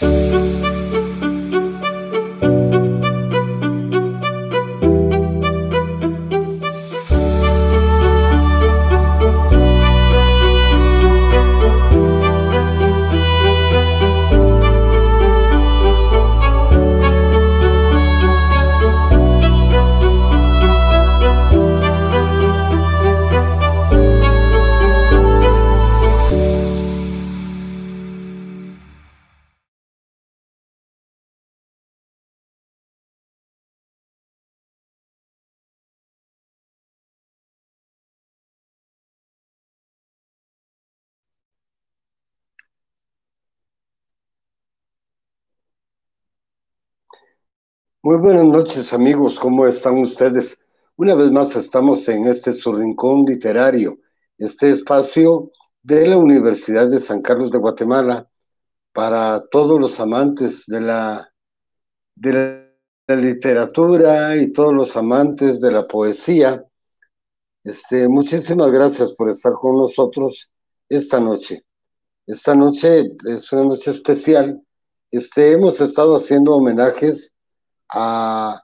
Música Muy buenas noches amigos, ¿cómo están ustedes? Una vez más estamos en este su rincón literario, este espacio de la Universidad de San Carlos de Guatemala para todos los amantes de la, de la, literatura y todos los amantes de la poesía. Este, muchísimas gracias por estar con nosotros esta noche. Esta noche es una noche especial. Este, hemos estado haciendo homenajes a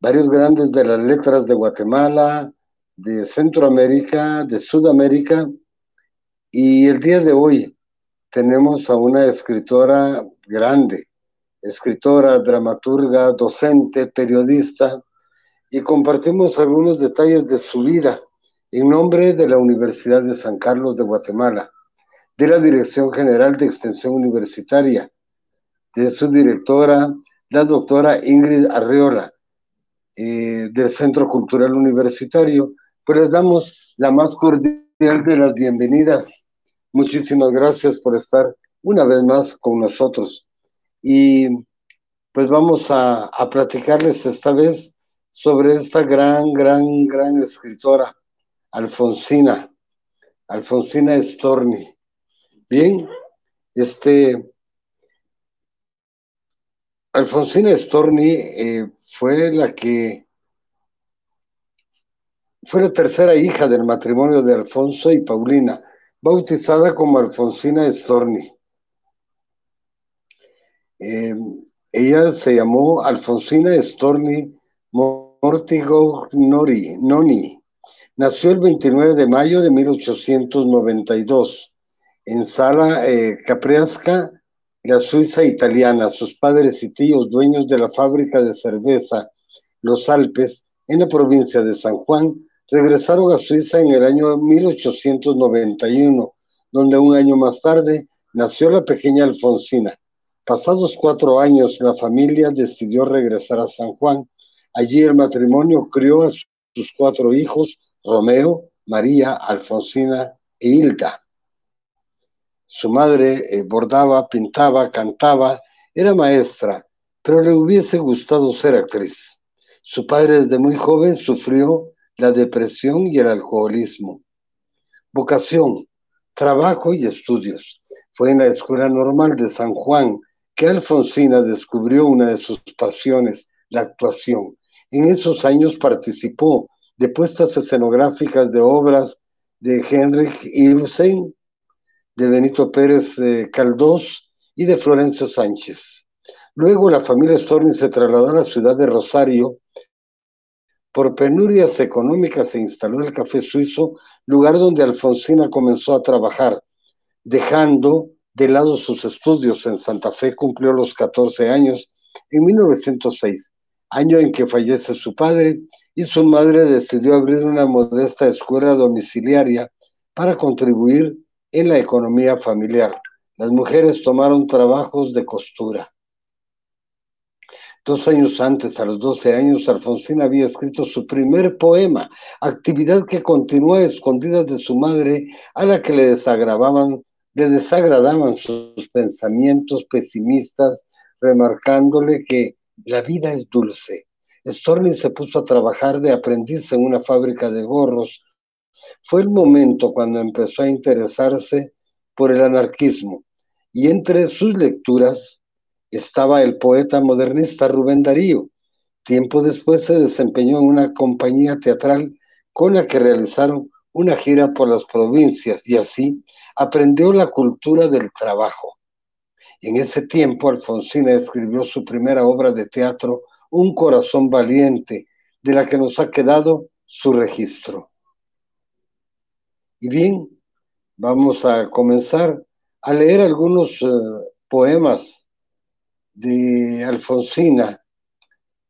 varios grandes de las letras de Guatemala, de Centroamérica, de Sudamérica, y el día de hoy tenemos a una escritora grande, escritora, dramaturga, docente, periodista, y compartimos algunos detalles de su vida en nombre de la Universidad de San Carlos de Guatemala, de la Dirección General de Extensión Universitaria, de su directora, la doctora Ingrid Arreola eh, del Centro Cultural Universitario. Pues les damos la más cordial de las bienvenidas. Muchísimas gracias por estar una vez más con nosotros. Y pues vamos a, a platicarles esta vez sobre esta gran, gran, gran escritora, Alfonsina, Alfonsina Storni. Bien, este, Alfonsina Storni eh, fue la que fue la tercera hija del matrimonio de Alfonso y Paulina, bautizada como Alfonsina Storni. Eh, ella se llamó Alfonsina Storni Mortigo Noni. Nació el 29 de mayo de 1892 en Sala eh, Capriasca, la Suiza italiana, sus padres y tíos dueños de la fábrica de cerveza Los Alpes en la provincia de San Juan, regresaron a Suiza en el año 1891, donde un año más tarde nació la pequeña Alfonsina. Pasados cuatro años, la familia decidió regresar a San Juan. Allí el matrimonio crió a sus cuatro hijos, Romeo, María, Alfonsina e Hilda. Su madre eh, bordaba, pintaba, cantaba, era maestra, pero le hubiese gustado ser actriz. Su padre desde muy joven sufrió la depresión y el alcoholismo. Vocación, trabajo y estudios. Fue en la Escuela Normal de San Juan que Alfonsina descubrió una de sus pasiones, la actuación. En esos años participó de puestas escenográficas de obras de Henrik Ibsen, de Benito Pérez eh, Caldós y de Florencio Sánchez. Luego la familia Storni se trasladó a la ciudad de Rosario. Por penurias económicas se instaló el Café Suizo, lugar donde Alfonsina comenzó a trabajar, dejando de lado sus estudios. En Santa Fe cumplió los 14 años en 1906, año en que fallece su padre, y su madre decidió abrir una modesta escuela domiciliaria para contribuir en la economía familiar. Las mujeres tomaron trabajos de costura. Dos años antes, a los 12 años, Alfonsina había escrito su primer poema, actividad que continuó a escondidas de su madre, a la que le le desagradaban sus pensamientos pesimistas, remarcándole que la vida es dulce. Storni se puso a trabajar de aprendiz en una fábrica de gorros, fue el momento cuando empezó a interesarse por el anarquismo y entre sus lecturas estaba el poeta modernista Rubén Darío. Tiempo después se desempeñó en una compañía teatral con la que realizaron una gira por las provincias y así aprendió la cultura del trabajo. En ese tiempo, Alfonsina escribió su primera obra de teatro, Un corazón valiente, de la que nos ha quedado su registro. Y bien, vamos a comenzar a leer algunos eh, poemas de Alfonsina.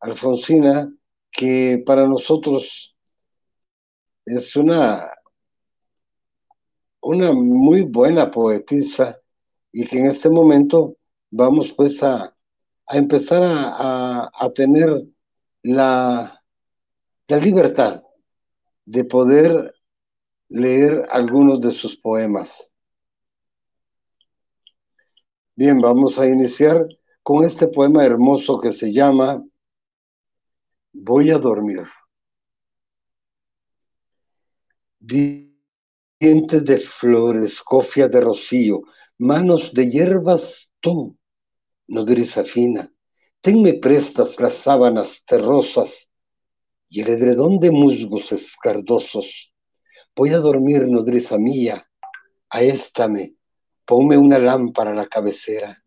Alfonsina, que para nosotros es una, una muy buena poetisa y que en este momento vamos pues a, empezar a, tener la, la libertad de poder leer algunos de sus poemas. Bien, vamos a iniciar con este poema hermoso que se llama Voy a dormir. Dientes de flores, cofia de rocío, manos de hierbas tú, nodriza fina, tenme prestas las sábanas terrosas y el edredón de musgos escardosos. Voy a dormir, nodriza mía, aéstame, ponme una lámpara a la cabecera,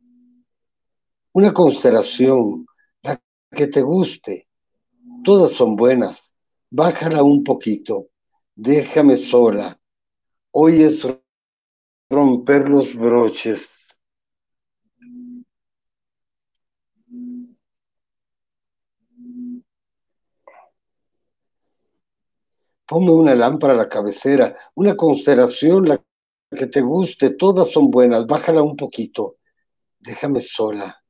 una constelación, la que te guste, todas son buenas, bájala un poquito, déjame sola, hoy es romper los broches. Ponme una lámpara a la cabecera, una constelación, la que te guste, todas son buenas, bájala un poquito. Déjame sola.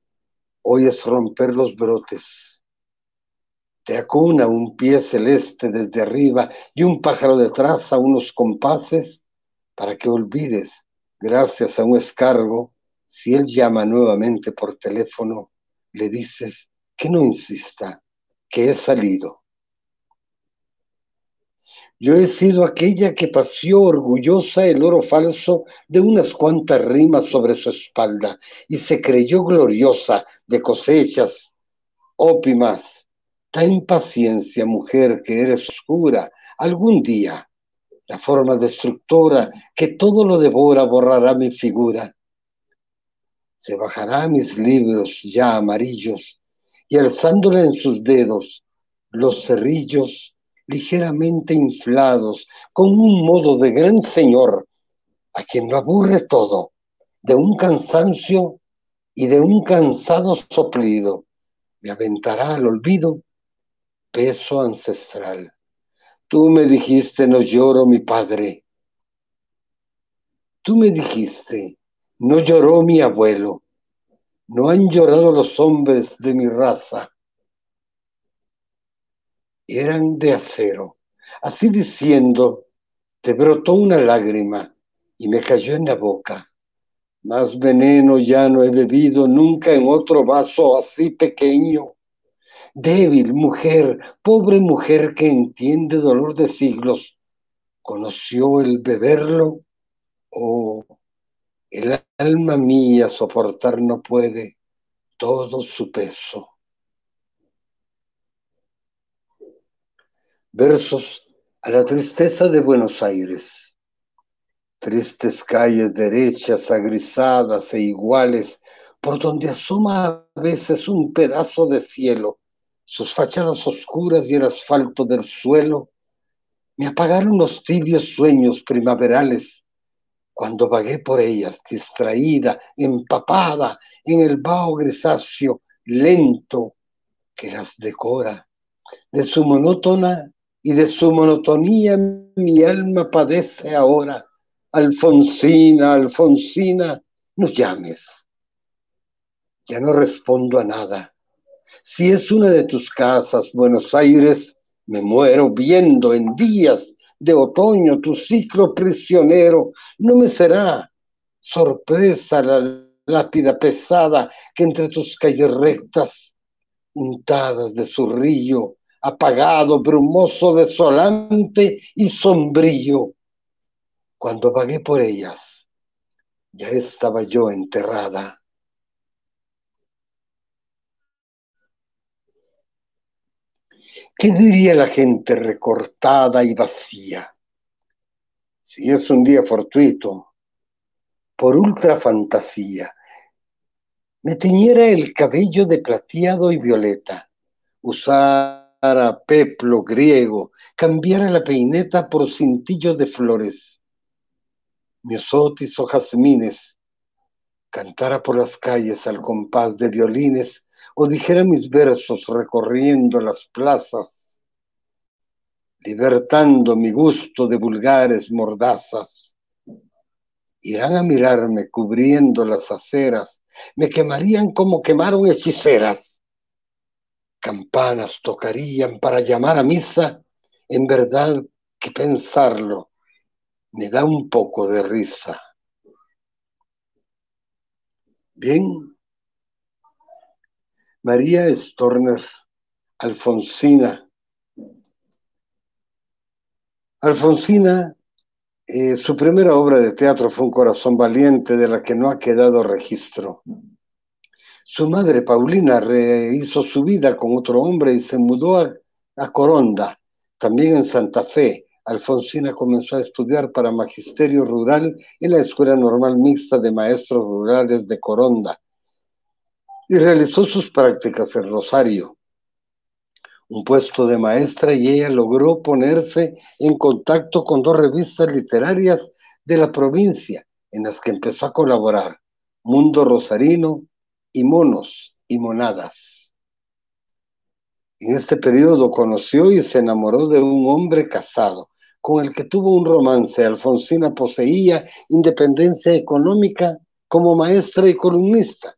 Hoy es romper los brotes. Te acuna un pie celeste desde arriba y un pájaro detrás a unos compases para que olvides gracias a un escargo, si él llama nuevamente por teléfono, le dices que no insista, que he salido. Yo he sido aquella que paseó orgullosa el oro falso de unas cuantas rimas sobre su espalda y se creyó gloriosa de cosechas ópimas. Ten paciencia, mujer, que eres oscura. Algún día la forma destructora que todo lo devora borrará mi figura. Se bajará mis libros ya amarillos y alzándole en sus dedos los cerrillos ligeramente inflados con un modo de gran señor a quien lo aburre todo, de un cansancio y de un cansado soplido, me aventará al olvido peso ancestral. Tú me dijiste, no lloro mi padre. Tú me dijiste, no lloró mi abuelo. No han llorado los hombres de mi raza. Eran de acero. Así diciendo, te brotó una lágrima y me cayó en la boca. Más veneno ya no he bebido nunca en otro vaso así pequeño débil mujer, pobre mujer que entiende dolor de siglos, ¿conoció el beberlo? ¿O el alma mía soportar no puede todo su peso? Versos a la tristeza de Buenos Aires. Tristes calles derechas, agrisadas e iguales, por donde asoma a veces un pedazo de cielo sus fachadas oscuras y el asfalto del suelo, me apagaron los tibios sueños primaverales cuando vagué por ellas, distraída, empapada en el vaho grisáceo lento que las decora. De su monótona y de su monotonía mi alma padece ahora. Alfonsina, Alfonsina, no llames. Ya no respondo a nada si es una de tus casas, Buenos Aires, me muero viendo en días de otoño tu ciclo prisionero. No me será sorpresa la lápida pesada que entre tus calles rectas, untadas de zurrillo, apagado, brumoso, desolante y sombrío. Cuando vagué por ellas, ya estaba yo enterrada ¿Qué diría la gente recortada y vacía? Si es un día fortuito, por ultra fantasía, me teñiera el cabello de plateado y violeta, usara peplo griego, cambiara la peineta por cintillos de flores, miosotis o jazmines, cantara por las calles al compás de violines o dijera mis versos recorriendo las plazas, libertando mi gusto de vulgares mordazas. Irán a mirarme cubriendo las aceras, me quemarían como quemaron hechiceras. Campanas tocarían para llamar a misa, en verdad que pensarlo me da un poco de risa. Bien, María Storner, Alfonsina. Alfonsina, eh, su primera obra de teatro fue Un corazón valiente, de la que no ha quedado registro. Su madre, Paulina, rehizo su vida con otro hombre y se mudó a Coronda, también en Santa Fe. Alfonsina comenzó a estudiar para magisterio rural en la Escuela Normal Mixta de Maestros Rurales de Coronda y realizó sus prácticas en Rosario, un puesto de maestra y ella logró ponerse en contacto con dos revistas literarias de la provincia en las que empezó a colaborar, Mundo Rosarino y Monos y Monadas. En este periodo conoció y se enamoró de un hombre casado, con el que tuvo un romance. Alfonsina poseía independencia económica como maestra y columnista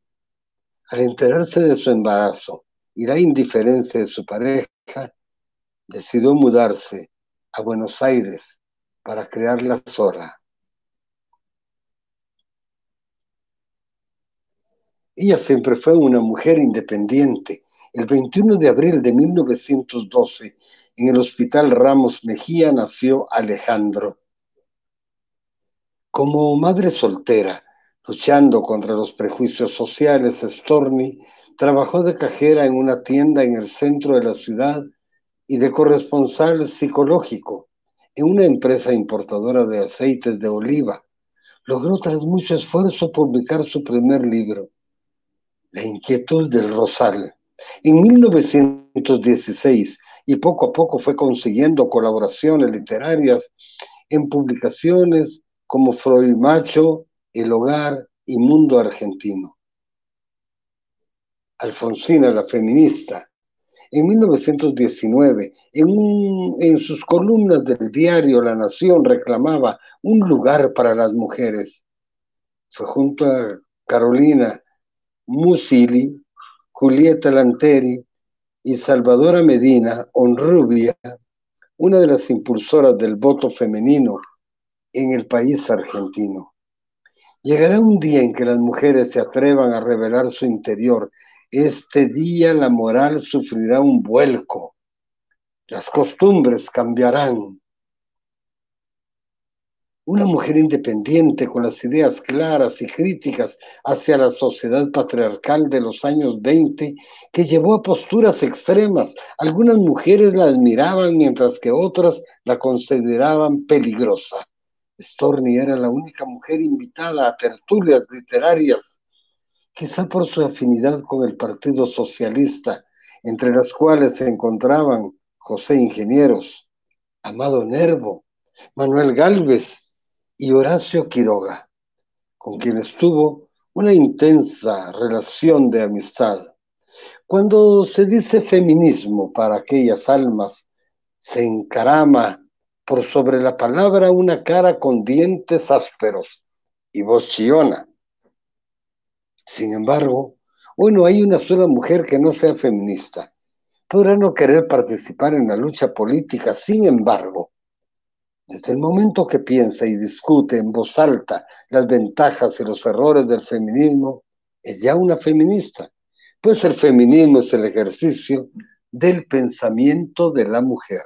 al enterarse de su embarazo y la indiferencia de su pareja, decidió mudarse a Buenos Aires para crear la Ella siempre fue una mujer independiente. El 21 de abril de 1912, en el Hospital Ramos Mejía, nació Alejandro. Como madre soltera, Luchando contra los prejuicios sociales, Storni trabajó de cajera en una tienda en el centro de la ciudad y de corresponsal psicológico en una empresa importadora de aceites de oliva. Logró tras mucho esfuerzo publicar su primer libro, La inquietud del rosal, en 1916 y poco a poco fue consiguiendo colaboraciones literarias en publicaciones como Freud Macho el hogar y mundo argentino. Alfonsina, la feminista, en 1919, en, en, sus columnas del diario La Nación, reclamaba un lugar para las mujeres. Fue junto a Carolina Musili, Julieta Lanteri y Salvadora Medina, Honrubia, una de las impulsoras del voto femenino en el país argentino. Llegará un día en que las mujeres se atrevan a revelar su interior. Este día la moral sufrirá un vuelco. Las costumbres cambiarán. Una mujer independiente con las ideas claras y críticas hacia la sociedad patriarcal de los años 20 que llevó a posturas extremas. Algunas mujeres la admiraban mientras que otras la consideraban peligrosa. Storni era la única mujer invitada a tertulias literarias, quizá por su afinidad con el Partido Socialista, entre las cuales se encontraban José Ingenieros, Amado Nervo, Manuel Galvez y Horacio Quiroga, con quienes tuvo una intensa relación de amistad. Cuando se dice feminismo para aquellas almas, se encarama por sobre la palabra una cara con dientes ásperos y voz chillona. Sin embargo, hoy no hay una sola mujer que no sea feminista. Podrá no querer participar en la lucha política, sin embargo, desde el momento que piensa y discute en voz alta las ventajas y los errores del feminismo, es ya una feminista, pues el feminismo es el ejercicio del pensamiento de la mujer.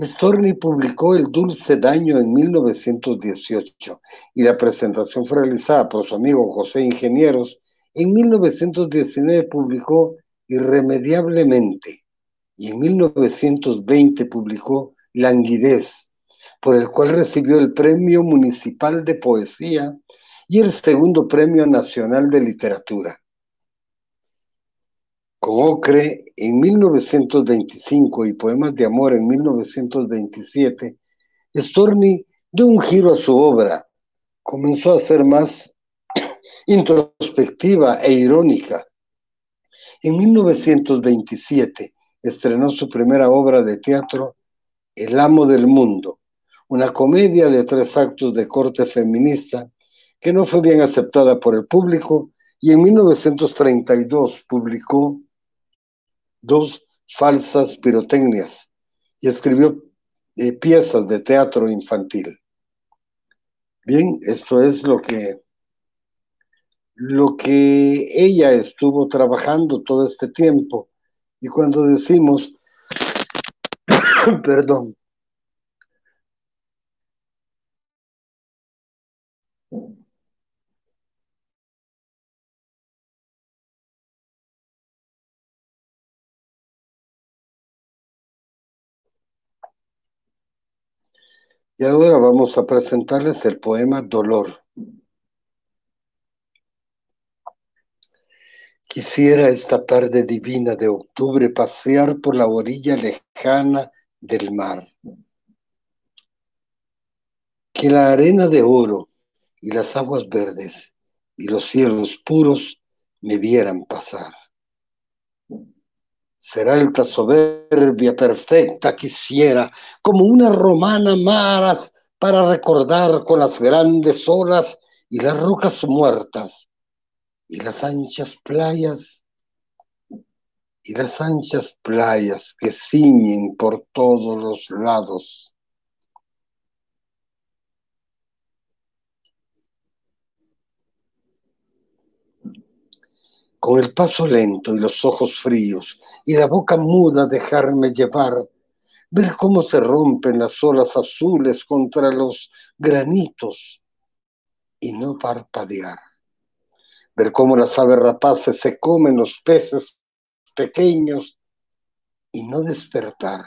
Storni publicó El Dulce Daño en 1918 y la presentación fue realizada por su amigo José Ingenieros. En 1919 publicó Irremediablemente y en 1920 publicó Languidez, por el cual recibió el Premio Municipal de Poesía y el segundo Premio Nacional de Literatura. Con Ocre en 1925 y Poemas de Amor en 1927, Storni dio un giro a su obra, comenzó a ser más introspectiva e irónica. En 1927 estrenó su primera obra de teatro, El amo del mundo, una comedia de tres actos de corte feminista que no fue bien aceptada por el público y en 1932 publicó dos falsas pirotecnias y escribió eh, piezas de teatro infantil. Bien, esto es lo que lo que ella estuvo trabajando todo este tiempo. Y cuando decimos, perdón, Y ahora vamos a presentarles el poema Dolor. Quisiera esta tarde divina de octubre pasear por la orilla lejana del mar. Que la arena de oro y las aguas verdes y los cielos puros me vieran pasar. Ser alta, soberbia, perfecta quisiera, como una romana maras para recordar con las grandes olas y las rocas muertas y las anchas playas y las anchas playas que ciñen por todos los lados. Con el paso lento y los ojos fríos y la boca muda dejarme llevar, ver cómo se rompen las olas azules contra los granitos y no parpadear ver cómo las aves rapaces se comen los peces pequeños y no despertar.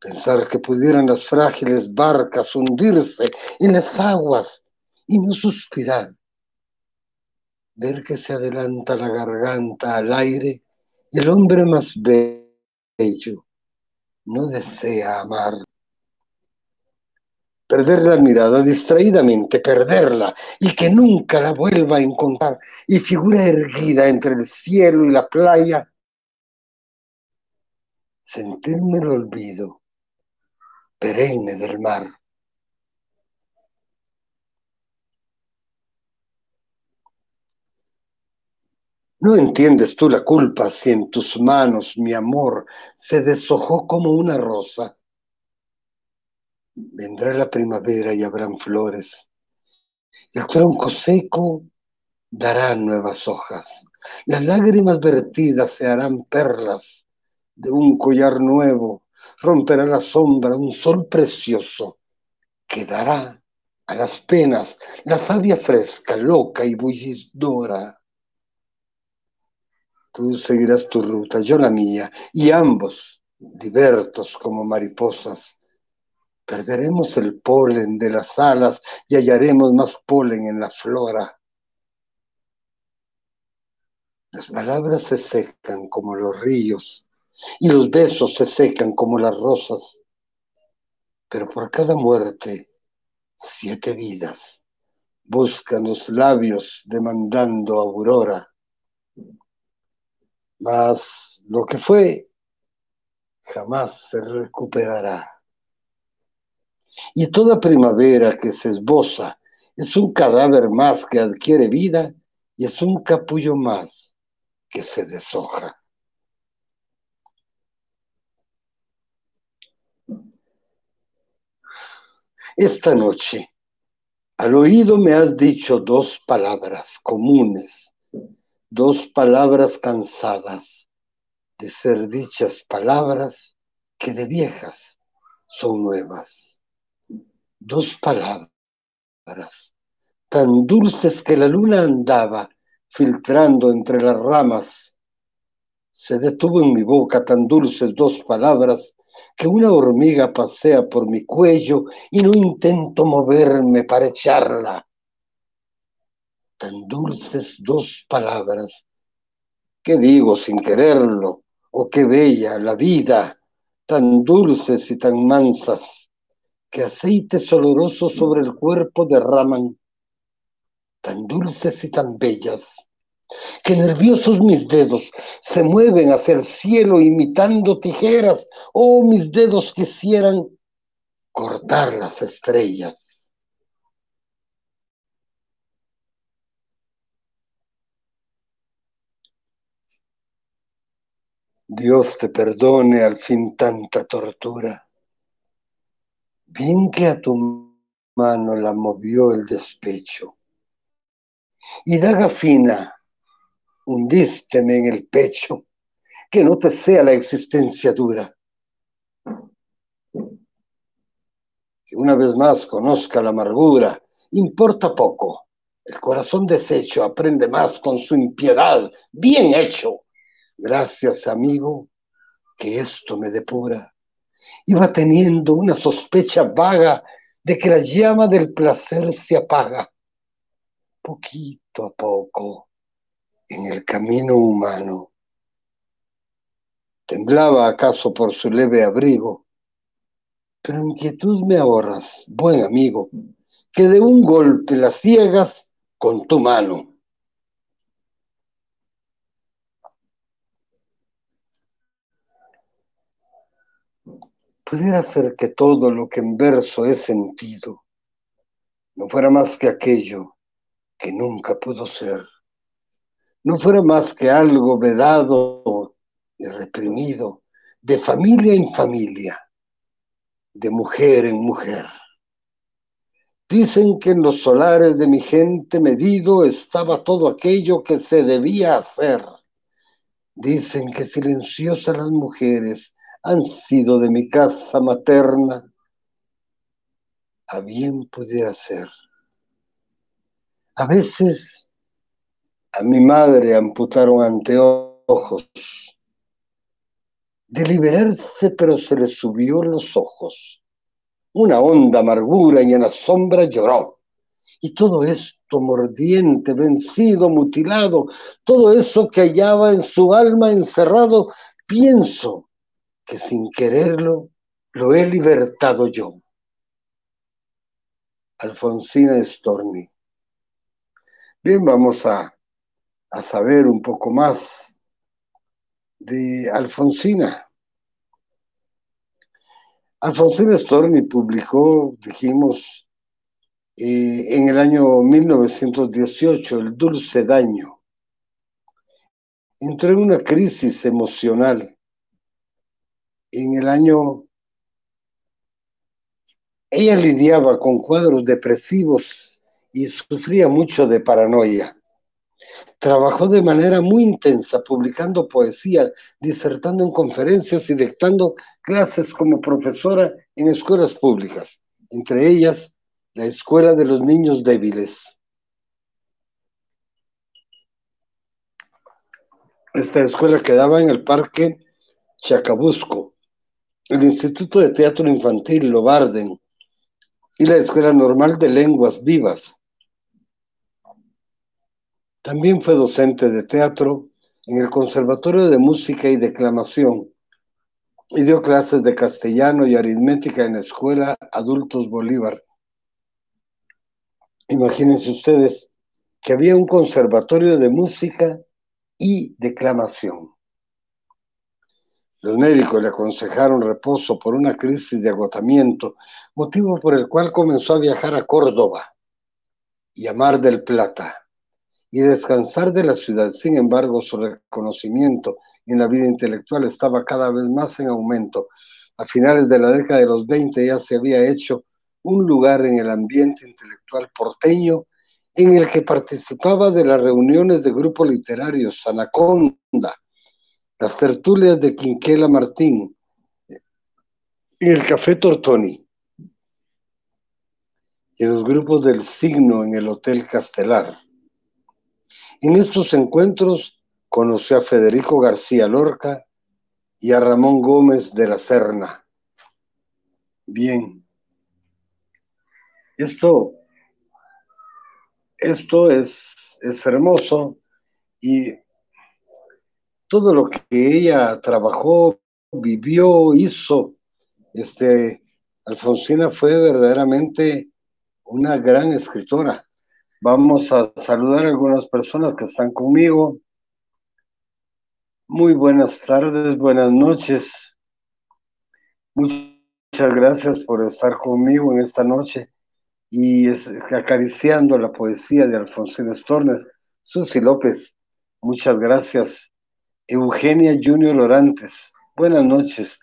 Pensar que pudieran las frágiles barcas hundirse en las aguas y no suspirar. Ver que se adelanta la garganta al aire, el hombre más bello no desea amar perder la mirada distraídamente, perderla y que nunca la vuelva a encontrar y figura erguida entre el cielo y la playa, sentirme el olvido perenne del mar. No entiendes tú la culpa si en tus manos mi amor se deshojó como una rosa Vendrá la primavera y habrán flores. El tronco seco dará nuevas hojas. Las lágrimas vertidas se harán perlas de un collar nuevo. Romperá la sombra un sol precioso que dará a las penas la savia fresca, loca y bullidora. Tú seguirás tu ruta, yo la mía, y ambos, divertos como mariposas, Perderemos el polen de las alas y hallaremos más polen en la flora. Las palabras se secan como los ríos y los besos se secan como las rosas. Pero por cada muerte, siete vidas buscan los labios demandando aurora. Mas lo que fue jamás se recuperará. Y toda primavera que se esboza es un cadáver más que adquiere vida y es un capullo más que se deshoja. Esta noche, al oído me has dicho dos palabras comunes, dos palabras cansadas de ser dichas palabras que de viejas son nuevas dos palabras tan dulces que la luna andaba filtrando entre las ramas. Se detuvo en mi boca tan dulces dos palabras que una hormiga pasea por mi cuello y no intento moverme para echarla. Tan dulces dos palabras, que digo sin quererlo, oh qué bella la vida, tan dulces y tan mansas, que aceites olorosos sobre el cuerpo derraman, tan dulces y tan bellas que nerviosos mis dedos se mueven hacia el cielo imitando tijeras. Oh, mis dedos quisieran cortar las estrellas. Dios te perdone al fin tanta tortura. Bien que a tu mano la movió el despecho. Y daga fina hundísteme en el pecho, que no te sea la existencia dura. Que una vez más conozca la amargura, importa poco. El corazón deshecho aprende más con su impiedad. Bien hecho. Gracias, amigo, que esto me depura. Iba teniendo una sospecha vaga de que la llama del placer se apaga. Poquito a poco en el camino humano. Temblaba acaso por su leve abrigo, pero inquietud me ahorras, buen amigo, que de un golpe las ciegas con tu mano. Pudiera ser que todo lo que en verso he sentido no fuera más que aquello que nunca pudo ser no fuera más que algo vedado y reprimido, de familia en familia, de mujer en mujer. Dicen que en los solares de mi gente medido estaba todo aquello que se debía hacer. Dicen que silenciosas las mujeres han sido de mi casa materna. A bien pudiera ser. A veces a mi madre amputaron anteojos. De liberarse, pero se le subió los ojos. Una honda amargura y en la sombra lloró. Y todo esto mordiente, vencido, mutilado, todo eso que hallaba en su alma encerrado, pienso que sin quererlo lo he libertado yo. Alfonsina Storni. Bien, vamos a a saber un poco más de Alfonsina. Alfonsina Storni publicó, dijimos, eh, en el año 1918, El Dulce Daño. Entró en una crisis emocional. En el año... Ella lidiaba con cuadros depresivos y sufría mucho de paranoia. Trabajó de manera muy intensa, publicando poesía, disertando en conferencias y dictando clases como profesora en escuelas públicas, entre ellas la Escuela de los Niños Débiles. Esta escuela quedaba en el Parque Chacabusco, el Instituto de Teatro Infantil Lobarden y la Escuela Normal de Lenguas Vivas, también fue docente de teatro en el Conservatorio de Música y Declamación y dio clases de castellano y aritmética en la Escuela Adultos Bolívar. Imagínense ustedes que había un conservatorio de música y declamación. Los médicos le aconsejaron reposo por una crisis de agotamiento, motivo por el cual comenzó a viajar a Córdoba y a Mar del Plata y descansar de la ciudad. Sin embargo, su reconocimiento en la vida intelectual estaba cada vez más en aumento. A finales de la década de los 20 ya se había hecho un lugar en el ambiente intelectual porteño en el que participaba de las reuniones de grupos literarios Anaconda, las tertulias de Quinquela Martín, en el Café Tortoni y en los grupos del Signo en el Hotel Castelar. En estos encuentros conoció a Federico García Lorca y a Ramón Gómez de la Serna. Bien. Esto, esto es, es hermoso y todo lo que ella trabajó, vivió, hizo, este, Alfonsina fue verdaderamente una gran escritora. Vamos a saludar a algunas personas que están conmigo. Muy buenas tardes, buenas noches. Muchas gracias por estar conmigo en esta noche y acariciando la poesía de Alfonsina Storner. Susi López, muchas gracias. Eugenia Junior Lorantes, buenas noches.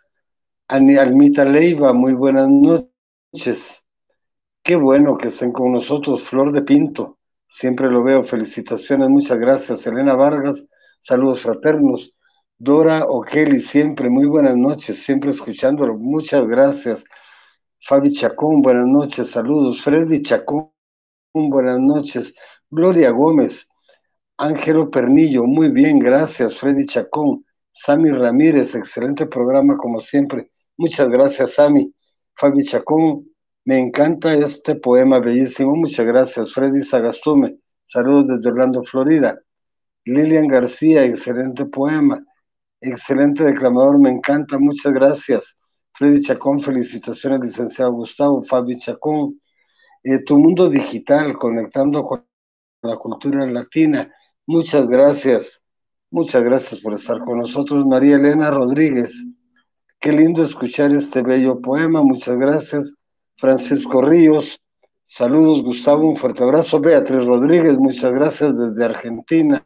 Almita Leiva, muy buenas noches. Qué bueno que estén con nosotros, Flor de Pinto. Siempre lo veo. Felicitaciones, muchas gracias. Elena Vargas, saludos fraternos. Dora O'Kelly, siempre muy buenas noches, siempre escuchándolo. Muchas gracias. Fabi Chacón, buenas noches, saludos. Freddy Chacón, buenas noches. Gloria Gómez, Ángelo Pernillo, muy bien, gracias. Freddy Chacón, Sami Ramírez, excelente programa como siempre. Muchas gracias, Sami. Fabi Chacón, me encanta este poema bellísimo. Muchas gracias. Freddy Sagastume, saludos desde Orlando, Florida. Lilian García, excelente poema. Excelente declamador, me encanta. Muchas gracias. Freddy Chacón, felicitaciones, licenciado Gustavo. Fabi Chacón, eh, Tu Mundo Digital, conectando con la cultura latina. Muchas gracias. Muchas gracias por estar con nosotros. María Elena Rodríguez. Qué lindo escuchar este bello poema. Muchas gracias. Francisco Ríos. Saludos, Gustavo. Un fuerte abrazo. Beatriz Rodríguez. Muchas gracias desde Argentina.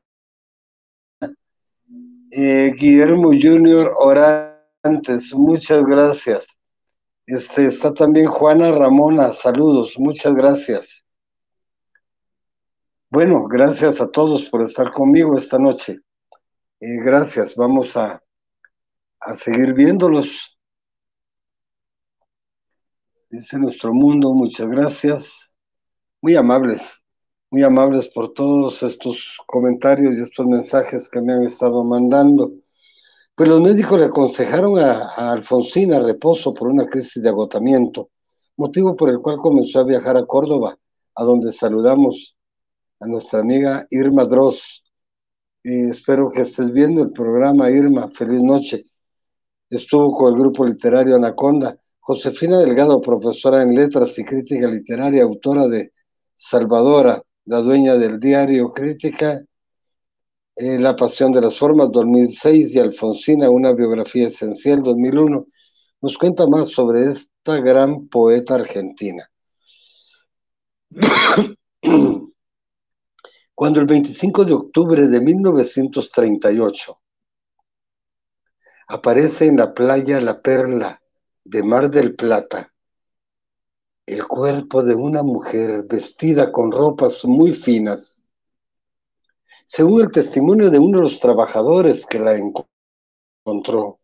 Eh, Guillermo Junior Orantes. Muchas gracias. Este, está también Juana Ramona. Saludos. Muchas gracias. Bueno, gracias a todos por estar conmigo esta noche. Eh, gracias. Vamos a a seguir viéndolos. Dice nuestro mundo, muchas gracias. Muy amables, muy amables por todos estos comentarios y estos mensajes que me han estado mandando. Pues los médicos le aconsejaron a, a Alfonsina reposo por una crisis de agotamiento, motivo por el cual comenzó a viajar a Córdoba, a donde saludamos a nuestra amiga Irma Dross. Y espero que estés viendo el programa, Irma. Feliz noche estuvo con el grupo literario Anaconda. Josefina Delgado, profesora en letras y crítica literaria, autora de Salvadora, la dueña del diario Crítica, eh, La pasión de las formas, 2006, y Alfonsina, una biografía esencial, 2001, nos cuenta más sobre esta gran poeta argentina. Cuando el 25 de octubre de 1938 aparece en la playa La Perla de Mar del Plata el cuerpo de una mujer vestida con ropas muy finas. Según el testimonio de uno de los trabajadores que la encontró,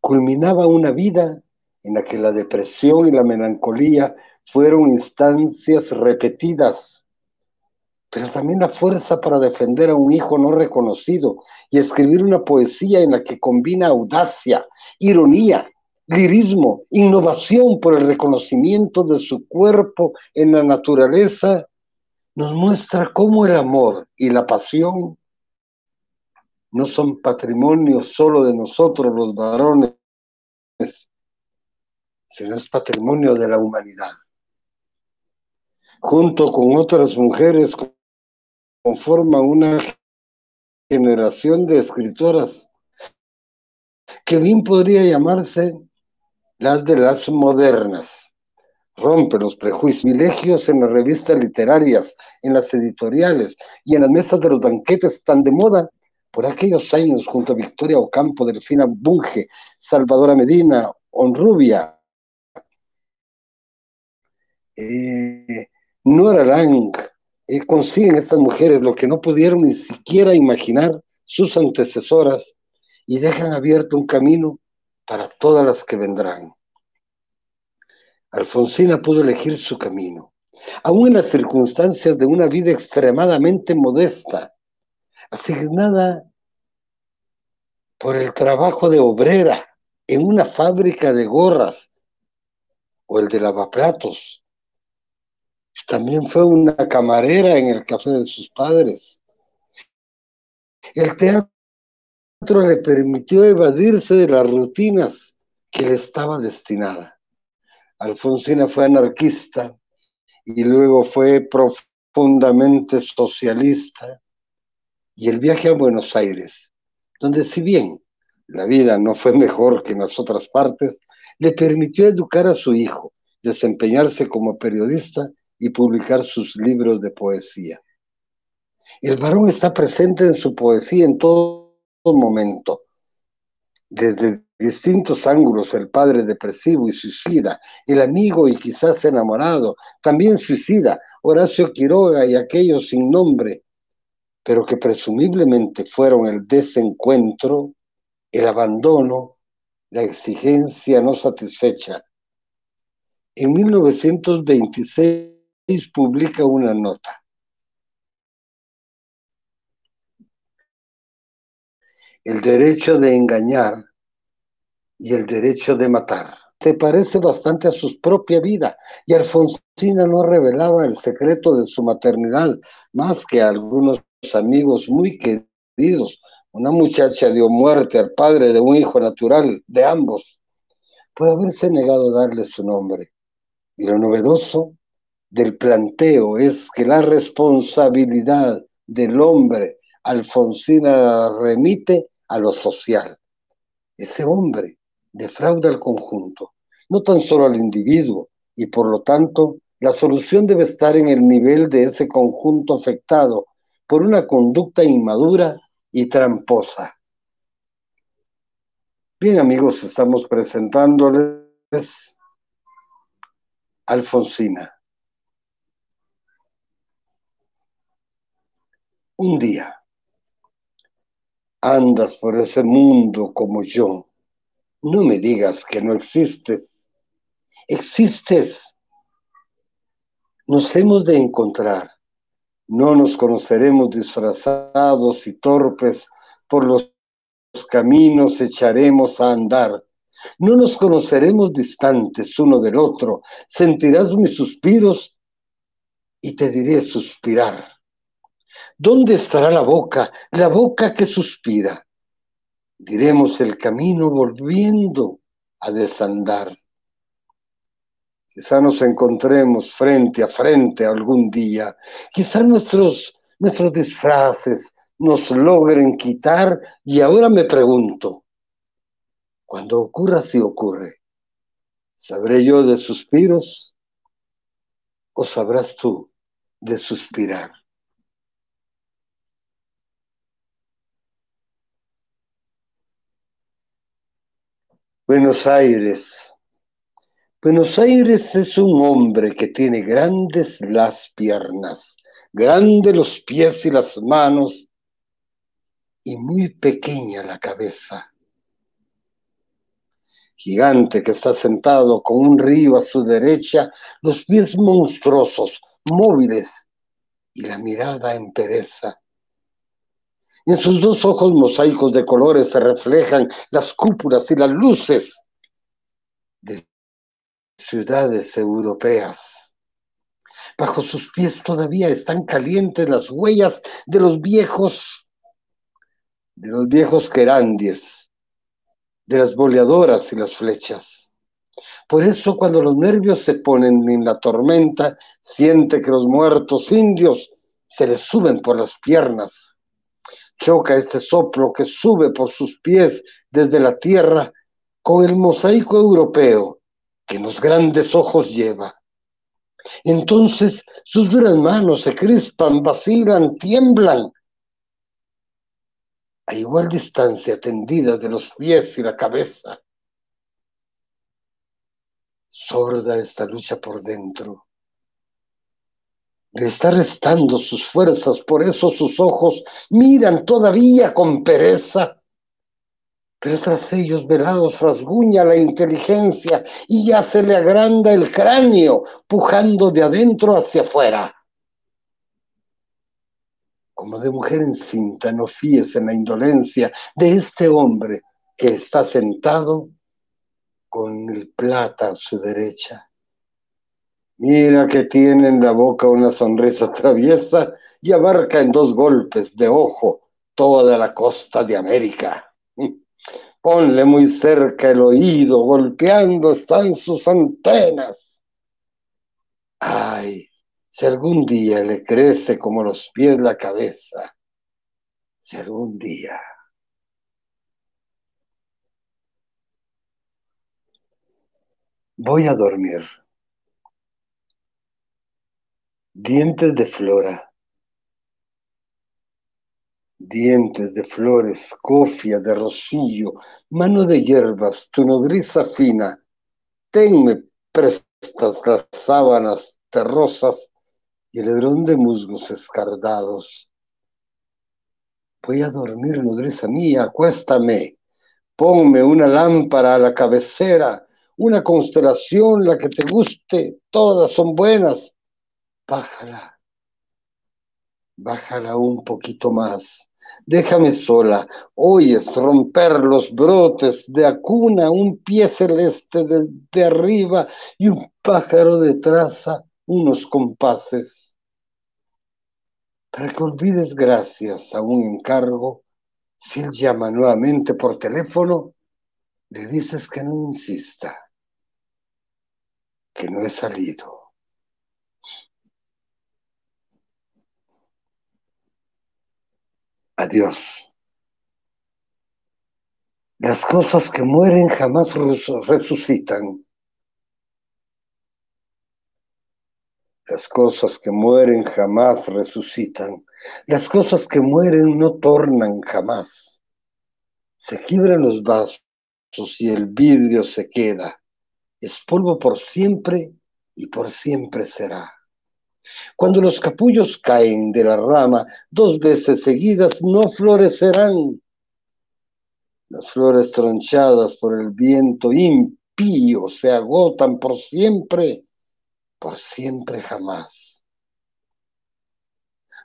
culminaba una vida en la que la depresión y la melancolía fueron instancias repetidas pero también la fuerza para defender a un hijo no reconocido y escribir una poesía en la que combina audacia, ironía, lirismo, innovación por el reconocimiento de su cuerpo en la naturaleza, nos muestra cómo el amor y la pasión no son patrimonio solo de nosotros los varones, sino es patrimonio de la humanidad. Junto con otras mujeres conforma una generación de escritoras que bien podría llamarse las de las modernas. Rompe los prejuicios, privilegios en las revistas literarias, en las editoriales y en las mesas de los banquetes tan de moda por aquellos años junto a Victoria Ocampo, Delfina Bunge, Salvadora Medina, Onrubia, eh, Nora Lang, eh, consiguen estas mujeres lo que no pudieron ni siquiera imaginar sus antecesoras y dejan abierto un camino para todas las que vendrán. Alfonsina pudo elegir su camino, aún en las circunstancias de una vida extremadamente modesta, asignada por el trabajo de obrera en una fábrica de gorras o el de lavaplatos. También fue una camarera en el café de sus padres. El teatro le permitió evadirse de las rutinas que le estaba destinada. Alfonsina fue anarquista y luego fue profundamente socialista. Y el viaje a Buenos Aires, donde si bien la vida no fue mejor que en las otras partes, le permitió educar a su hijo, desempeñarse como periodista y publicar sus libros de poesía. El varón está presente en su poesía en todo momento, desde distintos ángulos, el padre depresivo y suicida, el amigo y quizás enamorado, también suicida, Horacio Quiroga y aquellos sin nombre, pero que presumiblemente fueron el desencuentro, el abandono, la exigencia no satisfecha. En 1926 publica una nota. El derecho de engañar y el derecho de matar. Se parece bastante a su propia vida y Alfonsina no revelaba el secreto de su maternidad más que a algunos amigos muy queridos. Una muchacha dio muerte al padre de un hijo natural de ambos. Puede haberse negado a darle su nombre. Y lo novedoso del planteo es que la responsabilidad del hombre Alfonsina remite a lo social. Ese hombre defrauda al conjunto, no tan solo al individuo, y por lo tanto la solución debe estar en el nivel de ese conjunto afectado por una conducta inmadura y tramposa. Bien amigos, estamos presentándoles Alfonsina. Un día andas por ese mundo como yo. No me digas que no existes. Existes. Nos hemos de encontrar. No nos conoceremos disfrazados y torpes por los caminos echaremos a andar. No nos conoceremos distantes uno del otro. Sentirás mis suspiros y te diré suspirar. ¿Dónde estará la boca, la boca que suspira? Diremos el camino volviendo a desandar. Quizá nos encontremos frente a frente algún día. Quizá nuestros, nuestros disfraces nos logren quitar y ahora me pregunto, cuando ocurra si ocurre, ¿sabré yo de suspiros o sabrás tú de suspirar? Buenos Aires. Buenos Aires es un hombre que tiene grandes las piernas, grandes los pies y las manos y muy pequeña la cabeza. Gigante que está sentado con un río a su derecha, los pies monstruosos, móviles y la mirada en pereza. En sus dos ojos mosaicos de colores se reflejan las cúpulas y las luces de ciudades europeas. Bajo sus pies todavía están calientes las huellas de los viejos, de los viejos querandies, de las boleadoras y las flechas. Por eso cuando los nervios se ponen en la tormenta, siente que los muertos indios se les suben por las piernas choca este soplo que sube por sus pies desde la tierra con el mosaico europeo que los grandes ojos lleva. Entonces sus duras manos se crispan, vacilan, tiemblan. A igual distancia tendidas de los pies y la cabeza. Sorda esta lucha por dentro le está restando sus fuerzas, por eso sus ojos miran todavía con pereza. Pero tras ellos velados rasguña la inteligencia y ya se le agranda el cráneo, pujando de adentro hacia afuera. Como de mujer encinta, no fíes en la indolencia de este hombre que está sentado con el plata a su derecha. Mira que tiene en la boca una sonrisa traviesa y abarca en dos golpes de ojo toda la costa de América. Ponle muy cerca el oído, golpeando están sus antenas. Ay, si algún día le crece como los pies la cabeza, si algún día. Voy a dormir. Dientes de flora dientes de flores, cofia de rocillo, mano de hierbas, tu nodriza fina, tenme prestas las sábanas terrosas y el edrón de musgos escardados. Voy a dormir, nodriza mía, acuéstame, ponme una lámpara a la cabecera, una constelación, la que te guste, todas son buenas. Bájala, bájala un poquito más déjame sola. Oyes romper los brotes de acuna, un pie celeste de, arriba y un pájaro de traza, unos compases. Para que olvides gracias a un encargo, si él llama nuevamente por teléfono, le dices que no insista, que no he salido. Adiós. Las cosas que mueren jamás resucitan. Las cosas que mueren jamás resucitan. Las cosas que mueren no tornan jamás. Se quiebran los vasos y el vidrio se queda. Es polvo por siempre y por siempre será. Cuando los capullos caen de la rama dos veces seguidas, no florecerán. Las flores tronchadas por el viento impío se agotan por siempre, por siempre jamás.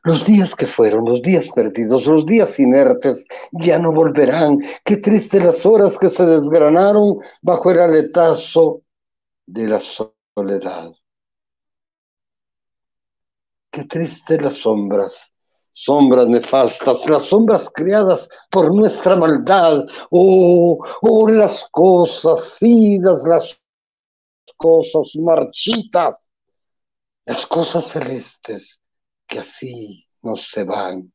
Los días que fueron, los días perdidos, los días inertes, ya no volverán. Qué triste las horas que se desgranaron bajo el aletazo de la soledad. Qué triste las sombras, sombras nefastas, las sombras creadas por nuestra maldad. Oh, oh, las cosas idas, las cosas marchitas, las cosas celestes que así no se van.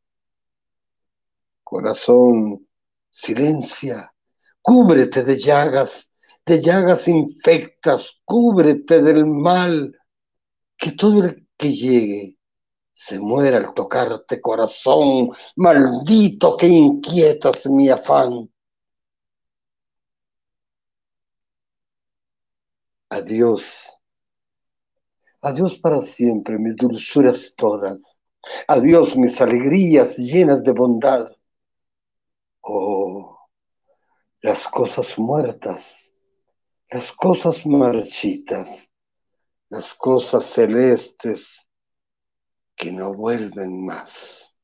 Corazón, silencia, cúbrete de llagas, de llagas infectas, cúbrete del mal, que todo el que llegue se muera al tocarte corazón, maldito que inquietas mi afán. Adiós. Adiós para siempre, mis dulzuras todas. Adiós, mis alegrías llenas de bondad. Oh, las cosas muertas, las cosas marchitas, las cosas celestes que no vuelven más.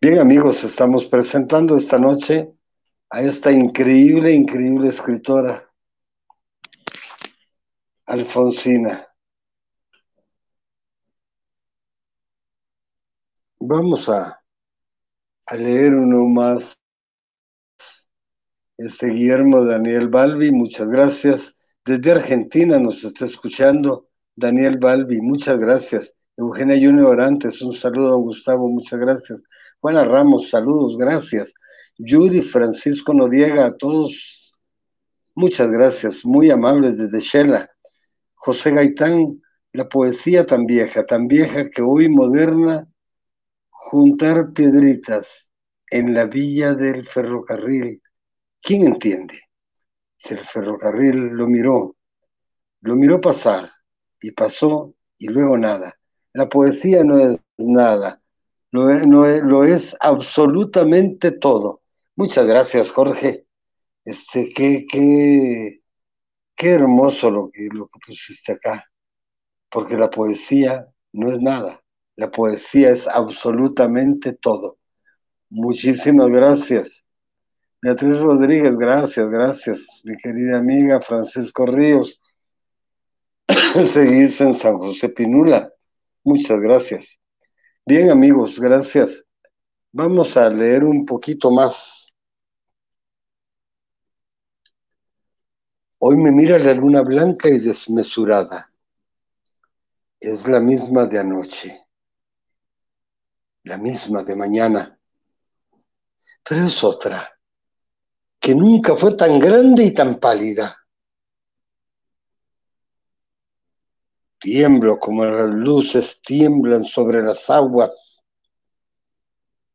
Bien amigos, estamos presentando esta noche a esta increíble, increíble escritora, Alfonsina. Vamos a, leer uno más. Este Guillermo Daniel Balbi, muchas gracias. Desde Argentina nos está escuchando Daniel Balbi, muchas gracias. Eugenia Junior Orantes, un saludo, don Gustavo, muchas gracias. Juana Ramos, saludos, gracias. Judy Francisco Noriega, a todos, muchas gracias, muy amables desde Shela. José Gaitán, la poesía tan vieja, tan vieja que hoy moderna, juntar piedritas en la villa del ferrocarril. ¿Quién entiende? Si el ferrocarril lo miró, lo miró pasar, y pasó y luego nada. La poesía no es nada, lo es, no lo es absolutamente todo. Muchas gracias, Jorge. Este, qué, qué, qué hermoso lo que, lo que pusiste acá, porque la poesía no es nada, la poesía es absolutamente todo. Muchísimas gracias. Beatriz Rodríguez, gracias, gracias. Mi querida amiga Francisco Ríos. Seguís en San José Pinula. Muchas gracias. Bien, amigos, gracias. Vamos a leer un poquito más. Hoy me mira la luna blanca y desmesurada. Es la misma de anoche, la misma de mañana, pero es otra, que nunca fue tan grande y tan pálida. Tiemblo como las luces tiemblan sobre las aguas.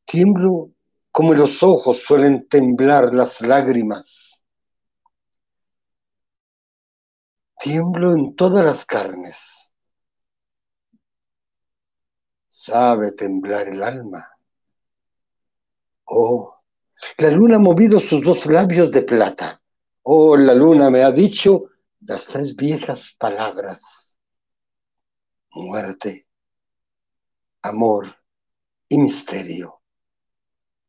Tiemblo como los ojos suelen temblar las lágrimas. Tiemblo en todas las carnes. Sabe temblar el alma. Oh, la luna ha movido sus dos labios de plata. Oh, la luna me ha dicho las tres viejas palabras. Muerte, amor y misterio.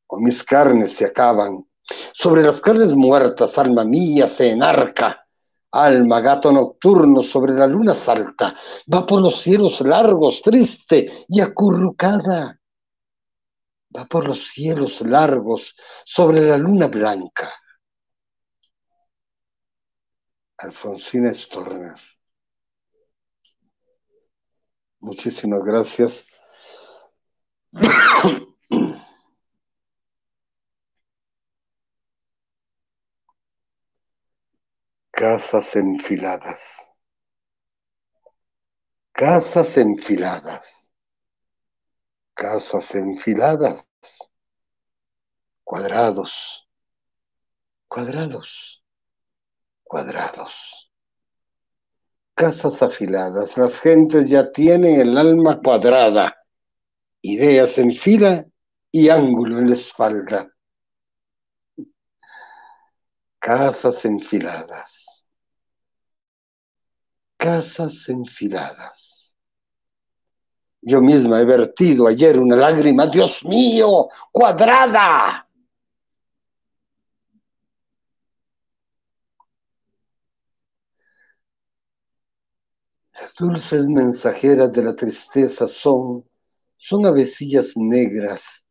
O oh, mis carnes se acaban. Sobre las carnes muertas, alma mía se enarca Alma, gato nocturno sobre la luna salta, va por los cielos largos, triste y acurrucada. Va por los cielos largos sobre la luna blanca. Alfonsina Storner. Muchísimas gracias. Casas enfiladas. Casas enfiladas. Casas enfiladas. Cuadrados. Cuadrados. Cuadrados. Casas afiladas. Las gentes ya tienen el alma cuadrada. Ideas en fila y ángulo en la espalda. Casas enfiladas casas enfiladas. Yo misma he vertido ayer una lágrima, Dios mío, cuadrada. Dulces mensajeras de la tristeza son, son avecillas negras,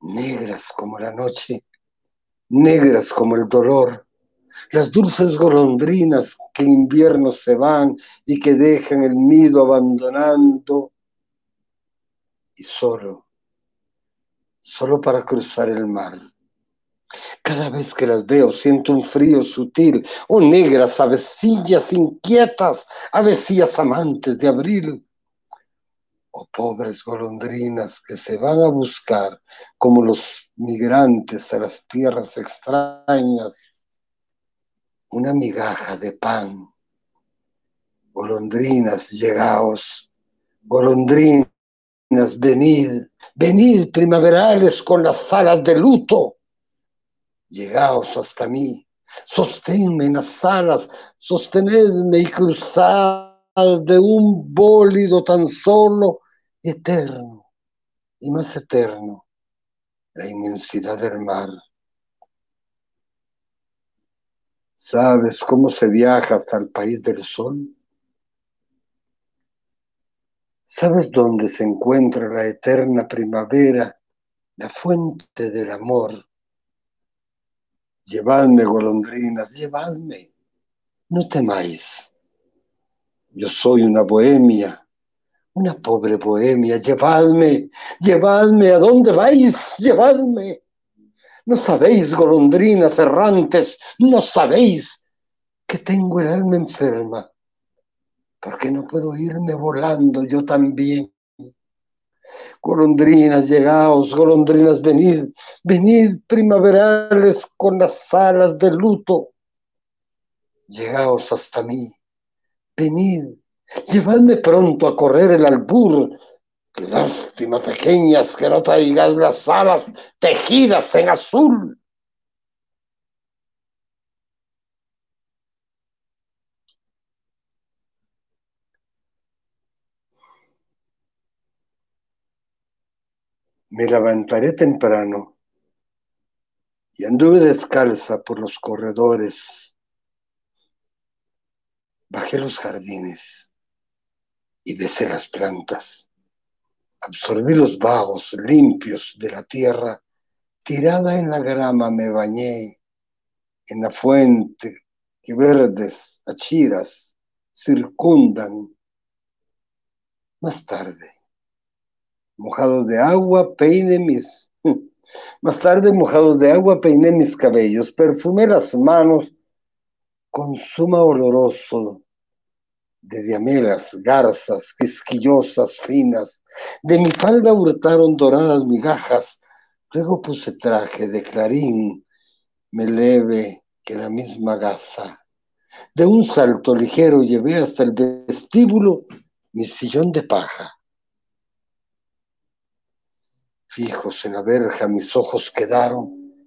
negras como la noche, negras como el dolor, las dulces golondrinas que en invierno se van y que dejan el nido abandonando y solo, solo para cruzar el mar. Cada vez que las veo siento un frío sutil, oh negras avecillas inquietas, avecillas amantes de abril, oh pobres golondrinas que se van a buscar como los migrantes a las tierras extrañas una migaja de pan. Golondrinas, llegaos, golondrinas, venid, venid primaverales con las alas de luto. Llegaos hasta mí, sosténme en las alas, sostenedme y cruzad de un bólido tan solo, eterno y más eterno, la inmensidad del mar ¿Sabes cómo se viaja hasta el país del sol? ¿Sabes dónde se encuentra la eterna primavera, la fuente del amor? Llevadme, golondrinas, llevadme, no temáis. Yo soy una bohemia, una pobre bohemia, llevadme, llevadme, ¿a dónde vais? Llevadme. No sabéis, golondrinas errantes, no sabéis que tengo el alma enferma, porque no puedo irme volando yo también. Golondrinas, llegaos, golondrinas, venid, venid primaverales con las alas de luto. Llegaos hasta mí, venid, llevadme pronto a correr el albur Qué lástima, pequeñas, que no traigas las alas tejidas en azul. Me levantaré temprano y anduve descalza por los corredores. Bajé los jardines y besé las plantas. Absorbí los vagos limpios de la tierra. Tirada en la grama me bañé en la fuente que verdes achiras circundan. Más tarde, mojados de agua, peine mis más tarde, mojados de agua, peiné mis cabellos, perfumé las manos con suma oloroso de diamelas, garzas, quisquillosas, finas. De mi falda hurtaron doradas migajas. Luego puse traje de clarín, me leve que la misma gasa. De un salto ligero llevé hasta el vestíbulo mi sillón de paja Fijos en la verja mis ojos quedaron,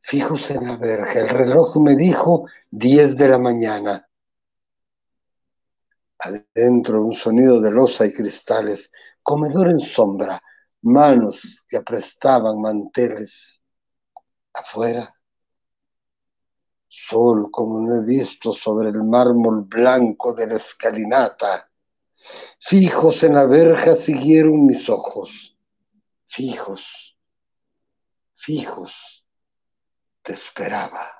fijos en la verja. El reloj me dijo diez de la mañana. Adentro un sonido de losa y cristales, comedor en sombra, manos que aprestaban manteles. Afuera, sol como no he visto sobre el mármol blanco de la escalinata. Fijos en la verja siguieron mis ojos fijos, fijos, te esperaba.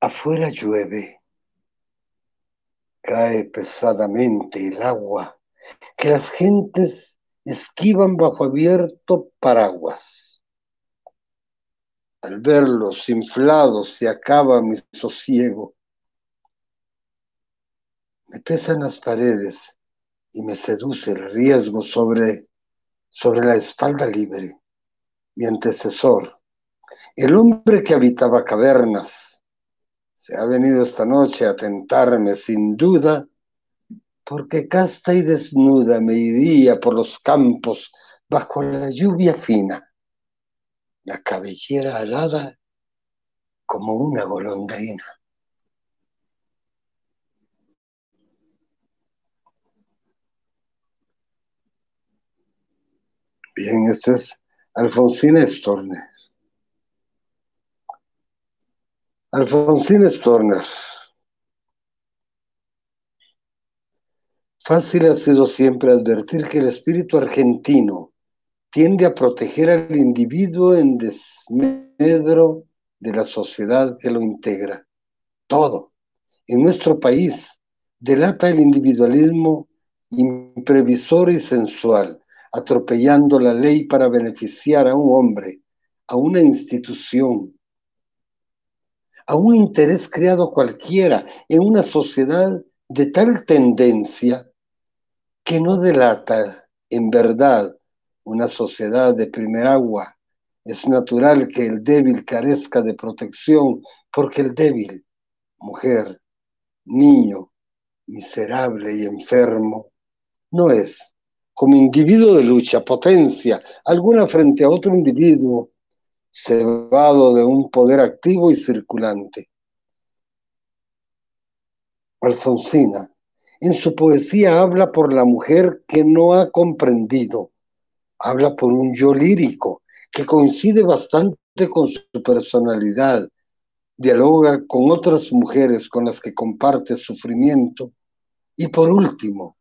Afuera llueve, cae pesadamente el agua que las gentes esquivan bajo abierto paraguas. Al verlos inflados se acaba mi sosiego me pesan las paredes y me seduce el riesgo sobre, sobre la espalda libre. Mi antecesor, el hombre que habitaba cavernas, se ha venido esta noche a tentarme sin duda, porque casta y desnuda me iría por los campos bajo la lluvia fina, la cabellera alada como una golondrina. Bien, este es Alfonsina Storner. Alfonsina Storner. Fácil ha sido siempre advertir que el espíritu argentino tiende a proteger al individuo en desmedro de la sociedad que lo integra. Todo. En nuestro país delata el individualismo imprevisor y sensual, atropellando la ley para beneficiar a un hombre, a una institución, a un interés creado cualquiera en una sociedad de tal tendencia que no delata en verdad una sociedad de primer agua. Es natural que el débil carezca de protección porque el débil, mujer, niño, miserable y enfermo, no es como individuo de lucha, potencia, alguna frente a otro individuo, cebado de un poder activo y circulante. Alfonsina, en su poesía habla por la mujer que no ha comprendido, habla por un yo lírico que coincide bastante con su personalidad, dialoga con otras mujeres con las que comparte sufrimiento. Y por último,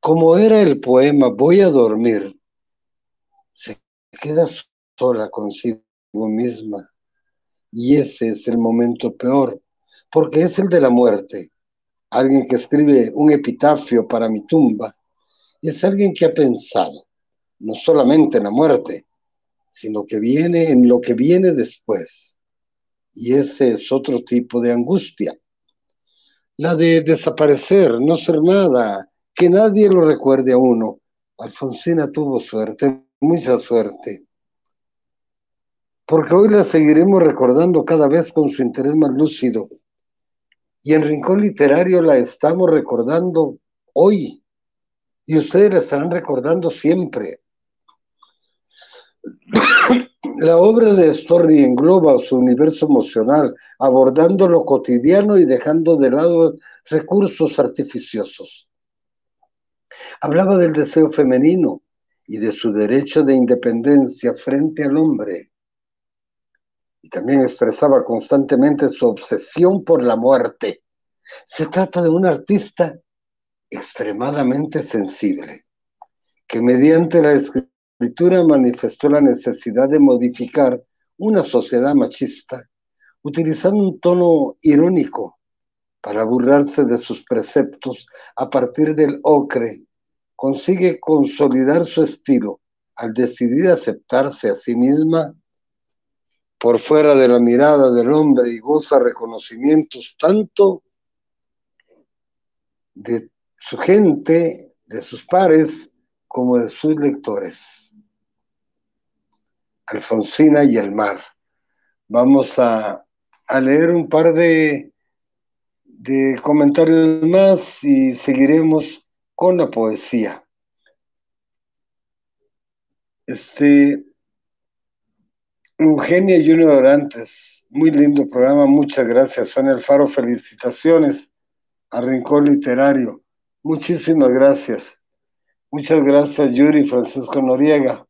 como era el poema Voy a dormir, se queda sola consigo misma. Y ese es el momento peor, porque es el de la muerte. Alguien que escribe un epitafio para mi tumba es alguien que ha pensado no solamente en la muerte, sino que viene en lo que viene después. Y ese es otro tipo de angustia. La de desaparecer, no ser nada, que nadie lo recuerde a uno. Alfonsina tuvo suerte, mucha suerte. Porque hoy la seguiremos recordando cada vez con su interés más lúcido. Y en Rincón Literario la estamos recordando hoy. Y ustedes la estarán recordando siempre. La obra de Story engloba su universo emocional, abordando lo cotidiano y dejando de lado recursos artificiosos. Hablaba del deseo femenino y de su derecho de independencia frente al hombre. Y también expresaba constantemente su obsesión por la muerte. Se trata de un artista extremadamente sensible, que mediante la escritura manifestó la necesidad de modificar una sociedad machista, utilizando un tono irónico para burlarse de sus preceptos a partir del ocre, consigue consolidar su estilo al decidir aceptarse a sí misma por fuera de la mirada del hombre y goza reconocimientos tanto de su gente, de sus pares, como de sus lectores. Alfonsina y el mar. Vamos a, leer un par de, de comentarios más y seguiremos con la poesía. Este, Eugenia Junior Antes, muy lindo programa, muchas gracias. Son el Faro, felicitaciones a Rincón Literario. Muchísimas gracias. Muchas gracias, Yuri Francisco Noriega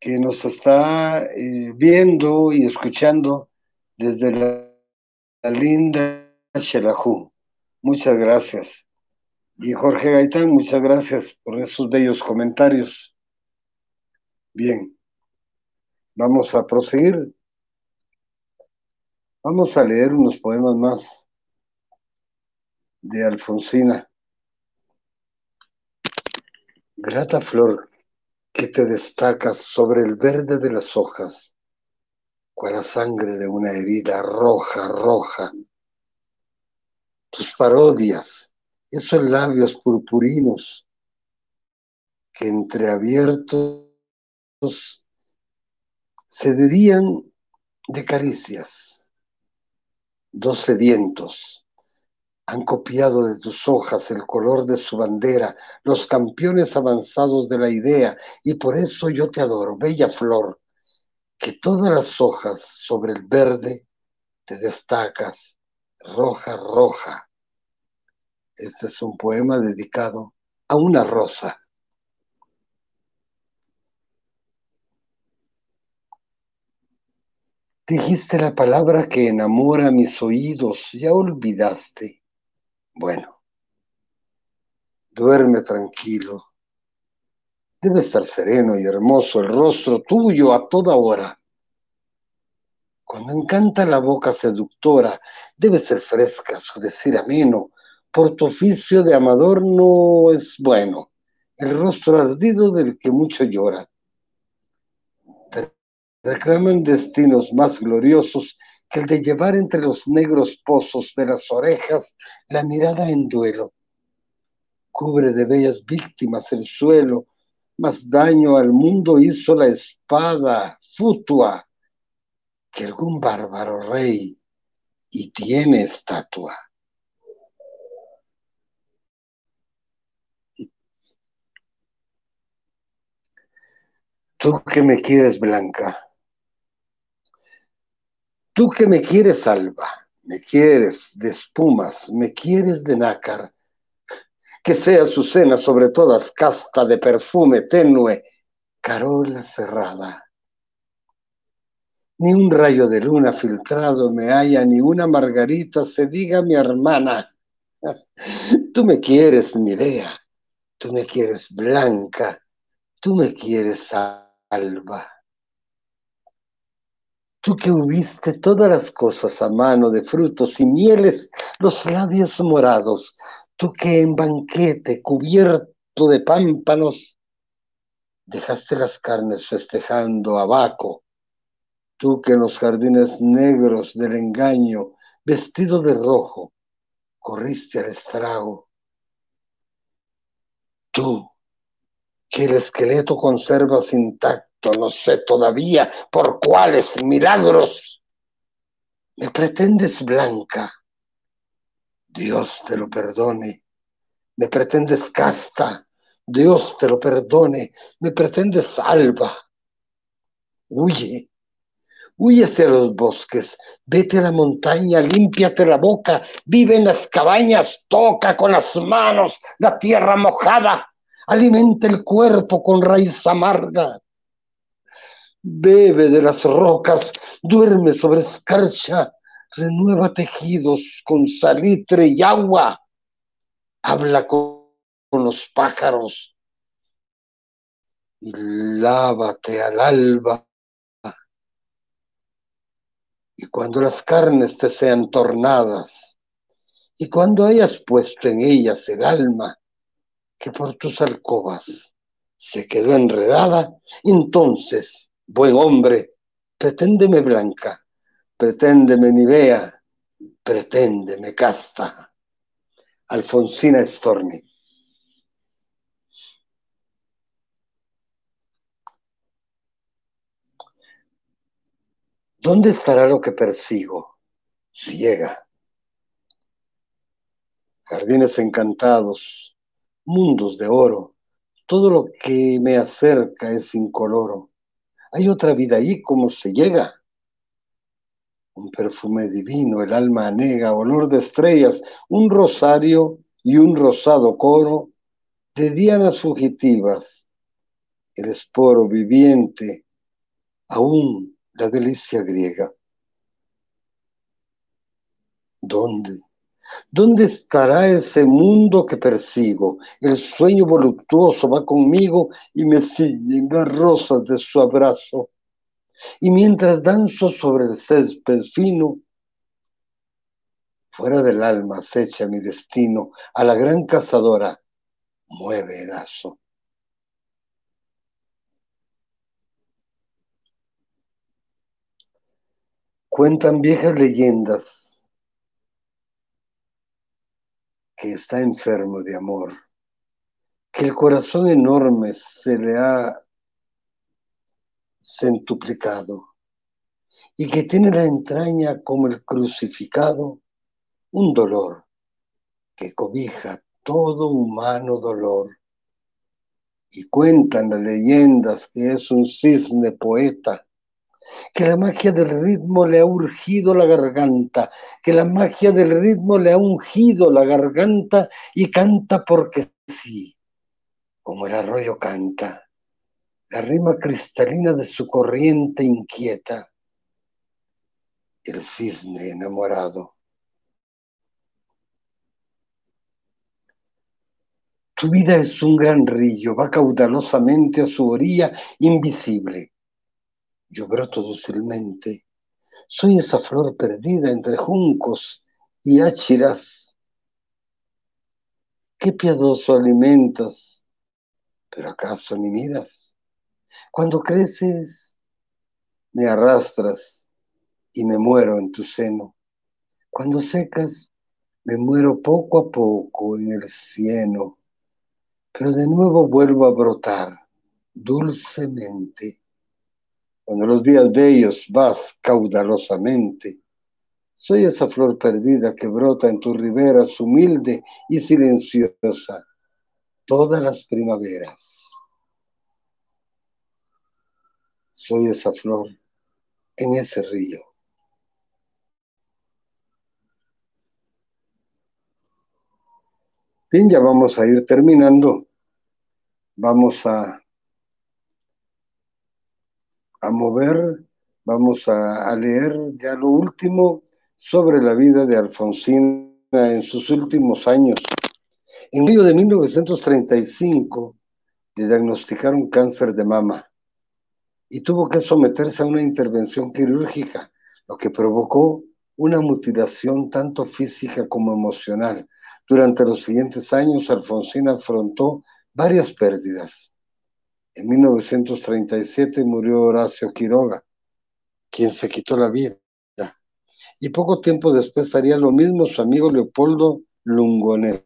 que nos está eh, viendo y escuchando desde la, linda Xelajú. Muchas gracias. Y Jorge Gaitán, muchas gracias por esos bellos comentarios. Bien, vamos a proseguir. Vamos a leer unos poemas más de Alfonsina. Grata flor que te destacas sobre el verde de las hojas, cual la sangre de una herida roja, roja. Tus parodias, esos labios purpurinos que entreabiertos se dirían de caricias, dos sedientos han copiado de tus hojas el color de su bandera, los campeones avanzados de la idea, y por eso yo te adoro, bella flor, que todas las hojas sobre el verde te destacas, roja, roja. Este es un poema dedicado a una rosa. Dijiste la palabra que enamora mis oídos, ya olvidaste bueno, duerme tranquilo. Debe estar sereno y hermoso el rostro tuyo a toda hora. Cuando encanta la boca seductora, debe ser fresca su decir ameno. Por tu oficio de amador no es bueno el rostro ardido del que mucho llora. Te reclaman destinos más gloriosos que el de llevar entre los negros pozos de las orejas la mirada en duelo. Cubre de bellas víctimas el suelo, más daño al mundo hizo la espada futua que algún bárbaro rey y tiene estatua. Tú que me quieres blanca, Tú que me quieres, Alba, me quieres de espumas, me quieres de nácar, que sea su cena sobre todas casta de perfume tenue, carola cerrada. Ni un rayo de luna filtrado me haya, ni una margarita se diga mi hermana. Tú me quieres, vea, tú me quieres blanca, tú me quieres alba. Tú que hubiste todas las cosas a mano de frutos y mieles, los labios morados, tú que en banquete cubierto de pámpanos, dejaste las carnes festejando a Baco, tú que en los jardines negros del engaño, vestido de rojo, corriste al estrago. Tú, que el esqueleto conservas intacto, no sé todavía por cuáles milagros. Me pretendes blanca, Dios te lo perdone. Me pretendes casta, Dios te lo perdone. Me pretendes salva. Huye, Huye hacia los bosques, vete a la montaña, límpiate la boca, vive en las cabañas, toca con las manos la tierra mojada, alimenta el cuerpo con raíz amarga. Bebe de las rocas, duerme sobre escarcha, renueva tejidos con salitre y agua. Habla con, los pájaros y lávate al alba y cuando las carnes te sean tornadas, y cuando hayas puesto en ellas el alma que por tus alcobas se quedó enredada, entonces, buen hombre, preténdeme blanca, preténdeme nivea, preténdeme casta. Alfonsina Storni. ¿Dónde estará lo que persigo? Ciega. Jardines encantados, mundos de oro, todo lo que me acerca es incoloro. Hay otra vida allí como se llega. Un perfume divino, el alma anega, olor de estrellas, un rosario y un rosado coro de dianas fugitivas, el esporo viviente, aún la delicia griega. ¿Dónde? ¿Dónde estará ese mundo que persigo? El sueño voluptuoso va conmigo y me siguen las rosas de su abrazo. Y mientras danzo sobre el césped fino, fuera del alma acecha mi destino, a la gran cazadora mueve el lazo. Cuentan viejas leyendas que está enfermo de amor, que el corazón enorme se le ha centuplicado y que tiene la entraña como el crucificado un dolor que cobija todo humano dolor. Y cuentan las leyendas que es un cisne poeta que la magia del ritmo le ha urgido la garganta, que la magia del ritmo le ha ungido la garganta y canta porque sí, como el arroyo canta, la rima cristalina de su corriente inquieta, el cisne enamorado. Tu vida es un gran río, va caudalosamente a su orilla invisible yo broto dócilmente. Soy esa flor perdida entre juncos y áchiras. Qué piadoso alimentas, pero acaso ni miras. Cuando creces, me arrastras y me muero en tu seno. Cuando secas, me muero poco a poco en el cieno, pero de nuevo vuelvo a brotar dulcemente cuando los días bellos vas caudalosamente. Soy esa flor perdida que brota en tus riberas, humilde y silenciosa, todas las primaveras. Soy esa flor en ese río. Bien, ya vamos a ir terminando. Vamos a a mover, vamos a, leer ya lo último sobre la vida de Alfonsina en sus últimos años. En mayo de 1935 le diagnosticaron cáncer de mama y tuvo que someterse a una intervención quirúrgica, lo que provocó una mutilación tanto física como emocional. Durante los siguientes años, Alfonsina afrontó varias pérdidas. En 1937 murió Horacio Quiroga, quien se quitó la vida. Y poco tiempo después haría lo mismo su amigo Leopoldo Lungonés.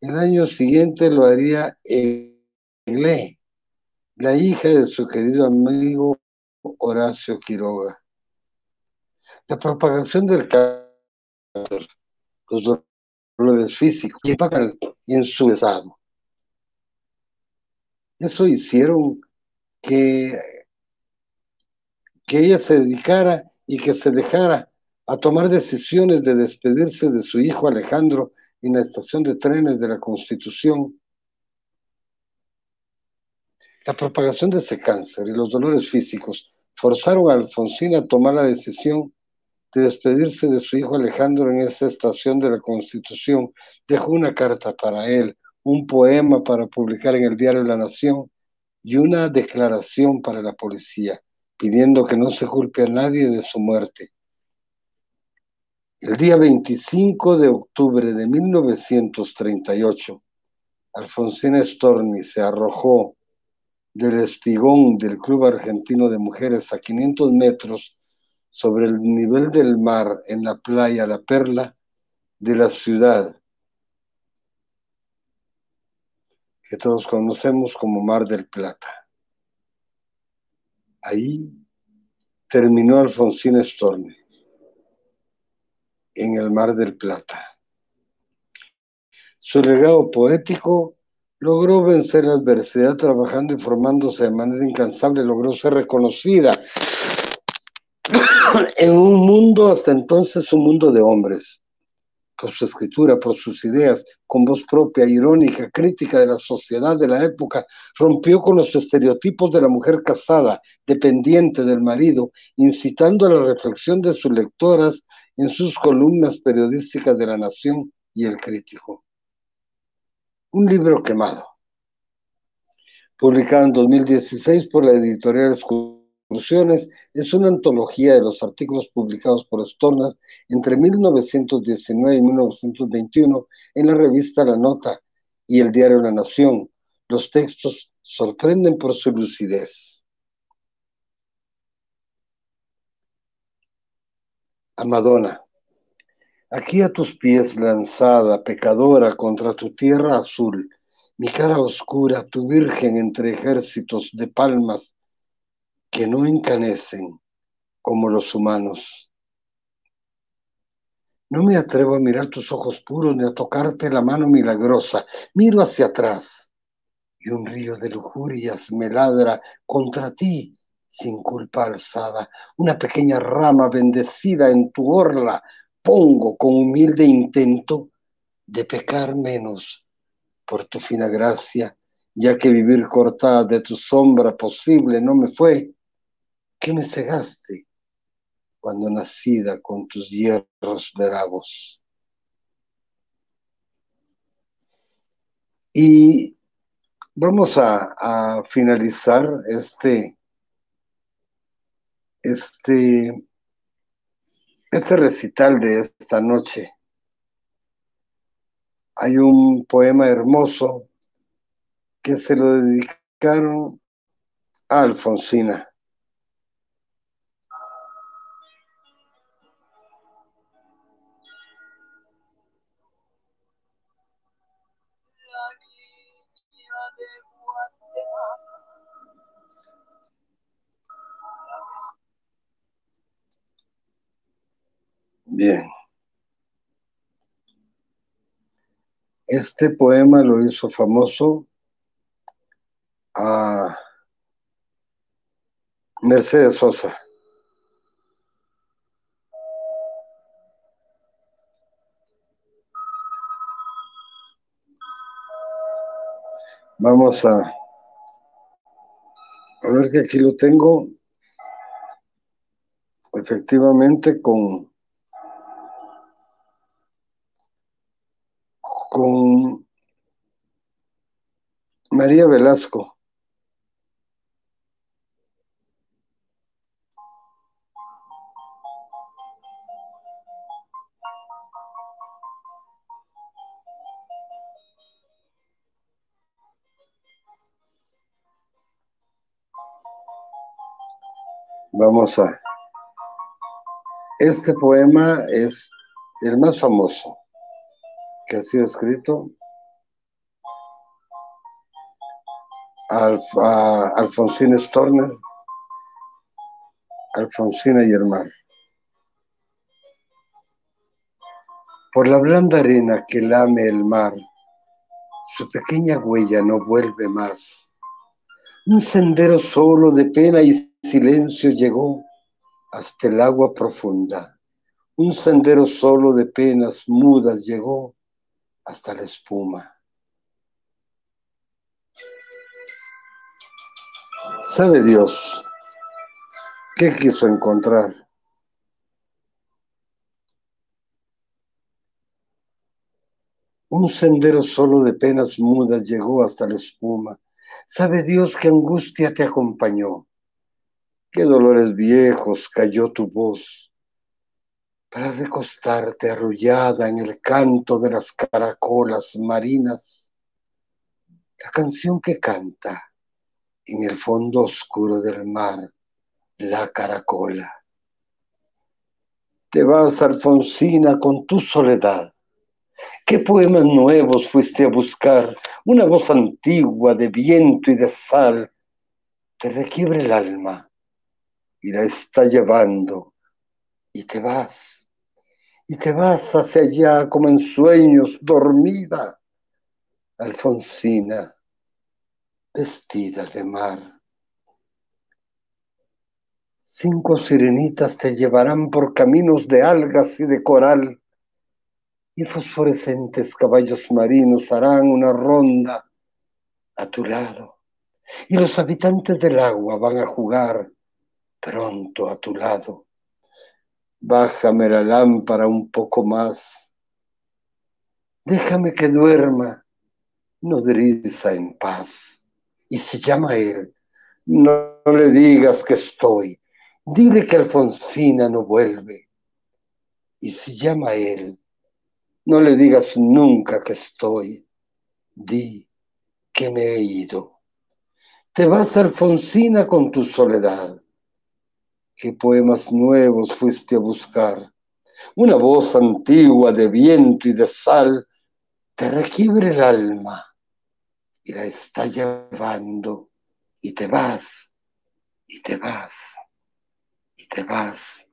El año siguiente lo haría Egle, la hija de su querido amigo Horacio Quiroga. La propagación del cáncer, los dolores físicos y en su estado eso hicieron que, que ella se dedicara y que se dejara a tomar decisiones de despedirse de su hijo Alejandro en la estación de trenes de la Constitución. La propagación de ese cáncer y los dolores físicos forzaron a Alfonsina a tomar la decisión de despedirse de su hijo Alejandro en esa estación de la Constitución. Dejó una carta para él, un poema para publicar en el diario La Nación y una declaración para la policía, pidiendo que no se culpe a nadie de su muerte. El día 25 de octubre de 1938, Alfonsina Storni se arrojó del espigón del Club Argentino de Mujeres a 500 metros sobre el nivel del mar en la playa La Perla de la ciudad que todos conocemos como Mar del Plata. Ahí terminó Alfonsín Storni, en el Mar del Plata. Su legado poético logró vencer la adversidad trabajando y formándose de manera incansable, logró ser reconocida en un mundo hasta entonces un mundo de hombres por su escritura, por sus ideas, con voz propia, irónica, crítica de la sociedad de la época, rompió con los estereotipos de la mujer casada, dependiente del marido, incitando a la reflexión de sus lectoras en sus columnas periodísticas de La Nación y El Crítico. Un libro quemado, publicado en 2016 por la editorial es una antología de los artículos publicados por Storner entre 1919 y 1921 en la revista La Nota y el diario La Nación. Los textos sorprenden por su lucidez. A Madonna. Aquí a tus pies lanzada, pecadora, contra tu tierra azul, mi cara oscura, tu virgen entre ejércitos de palmas que no encanecen como los humanos. No me atrevo a mirar tus ojos puros ni a tocarte la mano milagrosa. Miro hacia atrás y un río de lujurias me ladra contra ti sin culpa alzada. Una pequeña rama bendecida en tu orla pongo con humilde intento de pecar menos por tu fina gracia, ya que vivir cortada de tu sombra posible no me fue qué me cegaste cuando nacida con tus hierros bravos? Y vamos a, finalizar este, este, este recital de esta noche. Hay un poema hermoso que se lo dedicaron a Alfonsina. Bien. Este poema lo hizo famoso a Mercedes Sosa. Vamos a, ver que aquí lo tengo efectivamente con María Velasco. Vamos a... Este poema es el más famoso que ha sido escrito a Alfonsina Storner, Alfonsina y el mar. Por la blanda arena que lame el mar, su pequeña huella no vuelve más. Un sendero solo de pena y silencio llegó hasta el agua profunda. Un sendero solo de penas mudas llegó hasta la espuma. ¿Sabe Dios qué quiso encontrar? Un sendero solo de penas mudas llegó hasta la espuma. ¿Sabe Dios qué angustia te acompañó? ¿Qué dolores viejos cayó tu voz? Para recostarte arrullada en el canto de las caracolas marinas, la canción que canta en el fondo oscuro del mar, la caracola. Te vas, Alfonsina, con tu soledad. ¿Qué poemas nuevos fuiste a buscar? Una voz antigua de viento y de sal te requiebra el alma y la está llevando y te vas. Y te vas hacia allá como en sueños, dormida, Alfonsina vestida de mar. Cinco sirenitas te llevarán por caminos de algas y de coral, y fosforescentes caballos marinos harán una ronda a tu lado, y los habitantes del agua van a jugar pronto a tu lado. Bájame la lámpara un poco más. Déjame que duerma nodriza en paz y se llama él. No, le digas que estoy. Dile que Alfonsina no vuelve. Y se llama él. No le digas nunca que estoy. Di que me he ido. Te vas, Alfonsina, con tu soledad. ¿Qué poemas nuevos fuiste a buscar? Una voz antigua de viento y de sal te requiebre el alma y la está llevando y te vas, y te vas, y te vas.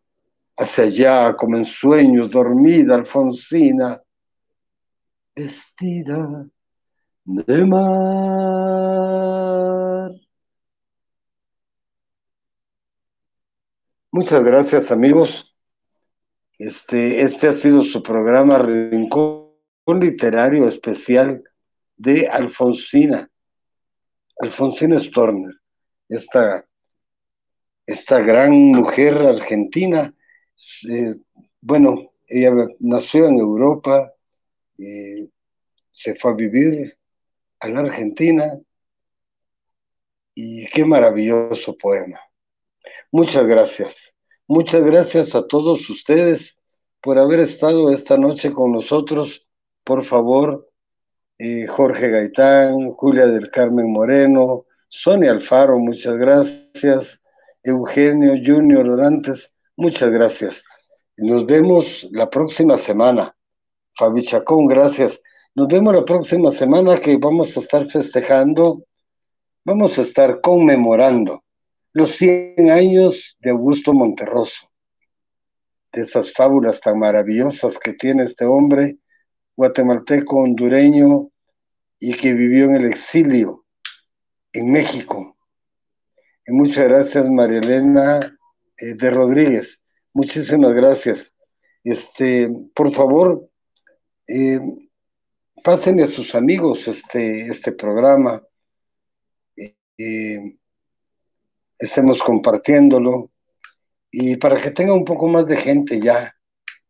Hacia allá, como en sueños, dormida Alfonsina, vestida de mar. Muchas gracias amigos. Este, este ha sido su programa Rincón Literario Especial de Alfonsina, Alfonsina Storner, esta, esta gran mujer argentina. Eh, bueno, ella nació en Europa, eh, se fue a vivir a la Argentina y qué maravilloso poema. Muchas gracias. Muchas gracias a todos ustedes por haber estado esta noche con nosotros. Por favor, Jorge Gaitán, Julia del Carmen Moreno, Sonia Alfaro, muchas gracias, Eugenio Junior Orantes, muchas gracias. Nos vemos la próxima semana. Fabi Chacón, gracias. Nos vemos la próxima semana que vamos a estar festejando, vamos a estar conmemorando los 100 años de Augusto Monterroso, de esas fábulas tan maravillosas que tiene este hombre guatemalteco hondureño y que vivió en el exilio en México. Y muchas gracias, María Elena eh, de Rodríguez. Muchísimas gracias. Este, por favor, eh, pasen a sus amigos este, este programa. Eh, estemos compartiéndolo y para que tenga un poco más de gente ya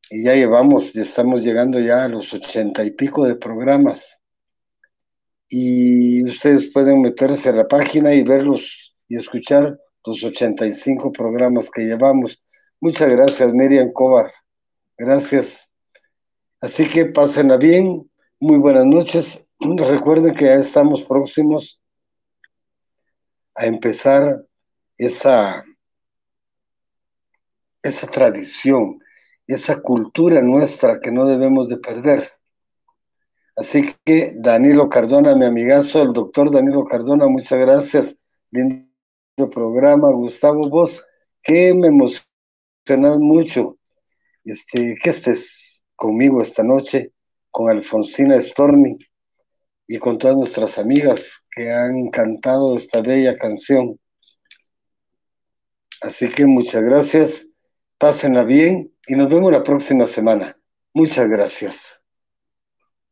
y ya llevamos, ya estamos llegando ya a los ochenta y pico de programas. Y ustedes pueden meterse a la página y verlos y escuchar los 85 programas que llevamos. Muchas gracias, Miriam Cobar. Gracias. Así que pásenla bien. Muy buenas noches. Recuerden que ya estamos próximos a empezar esa, esa tradición esa cultura nuestra que no debemos de perder. Así que Danilo Cardona, mi amigazo, el doctor Danilo Cardona, muchas gracias. Lindo programa. Gustavo, vos, que me emocionas mucho este, que estés conmigo esta noche, con Alfonsina Storni y con todas nuestras amigas que han cantado esta bella canción. Así que muchas gracias Pásenla bien y nos vemos la próxima semana. Muchas gracias.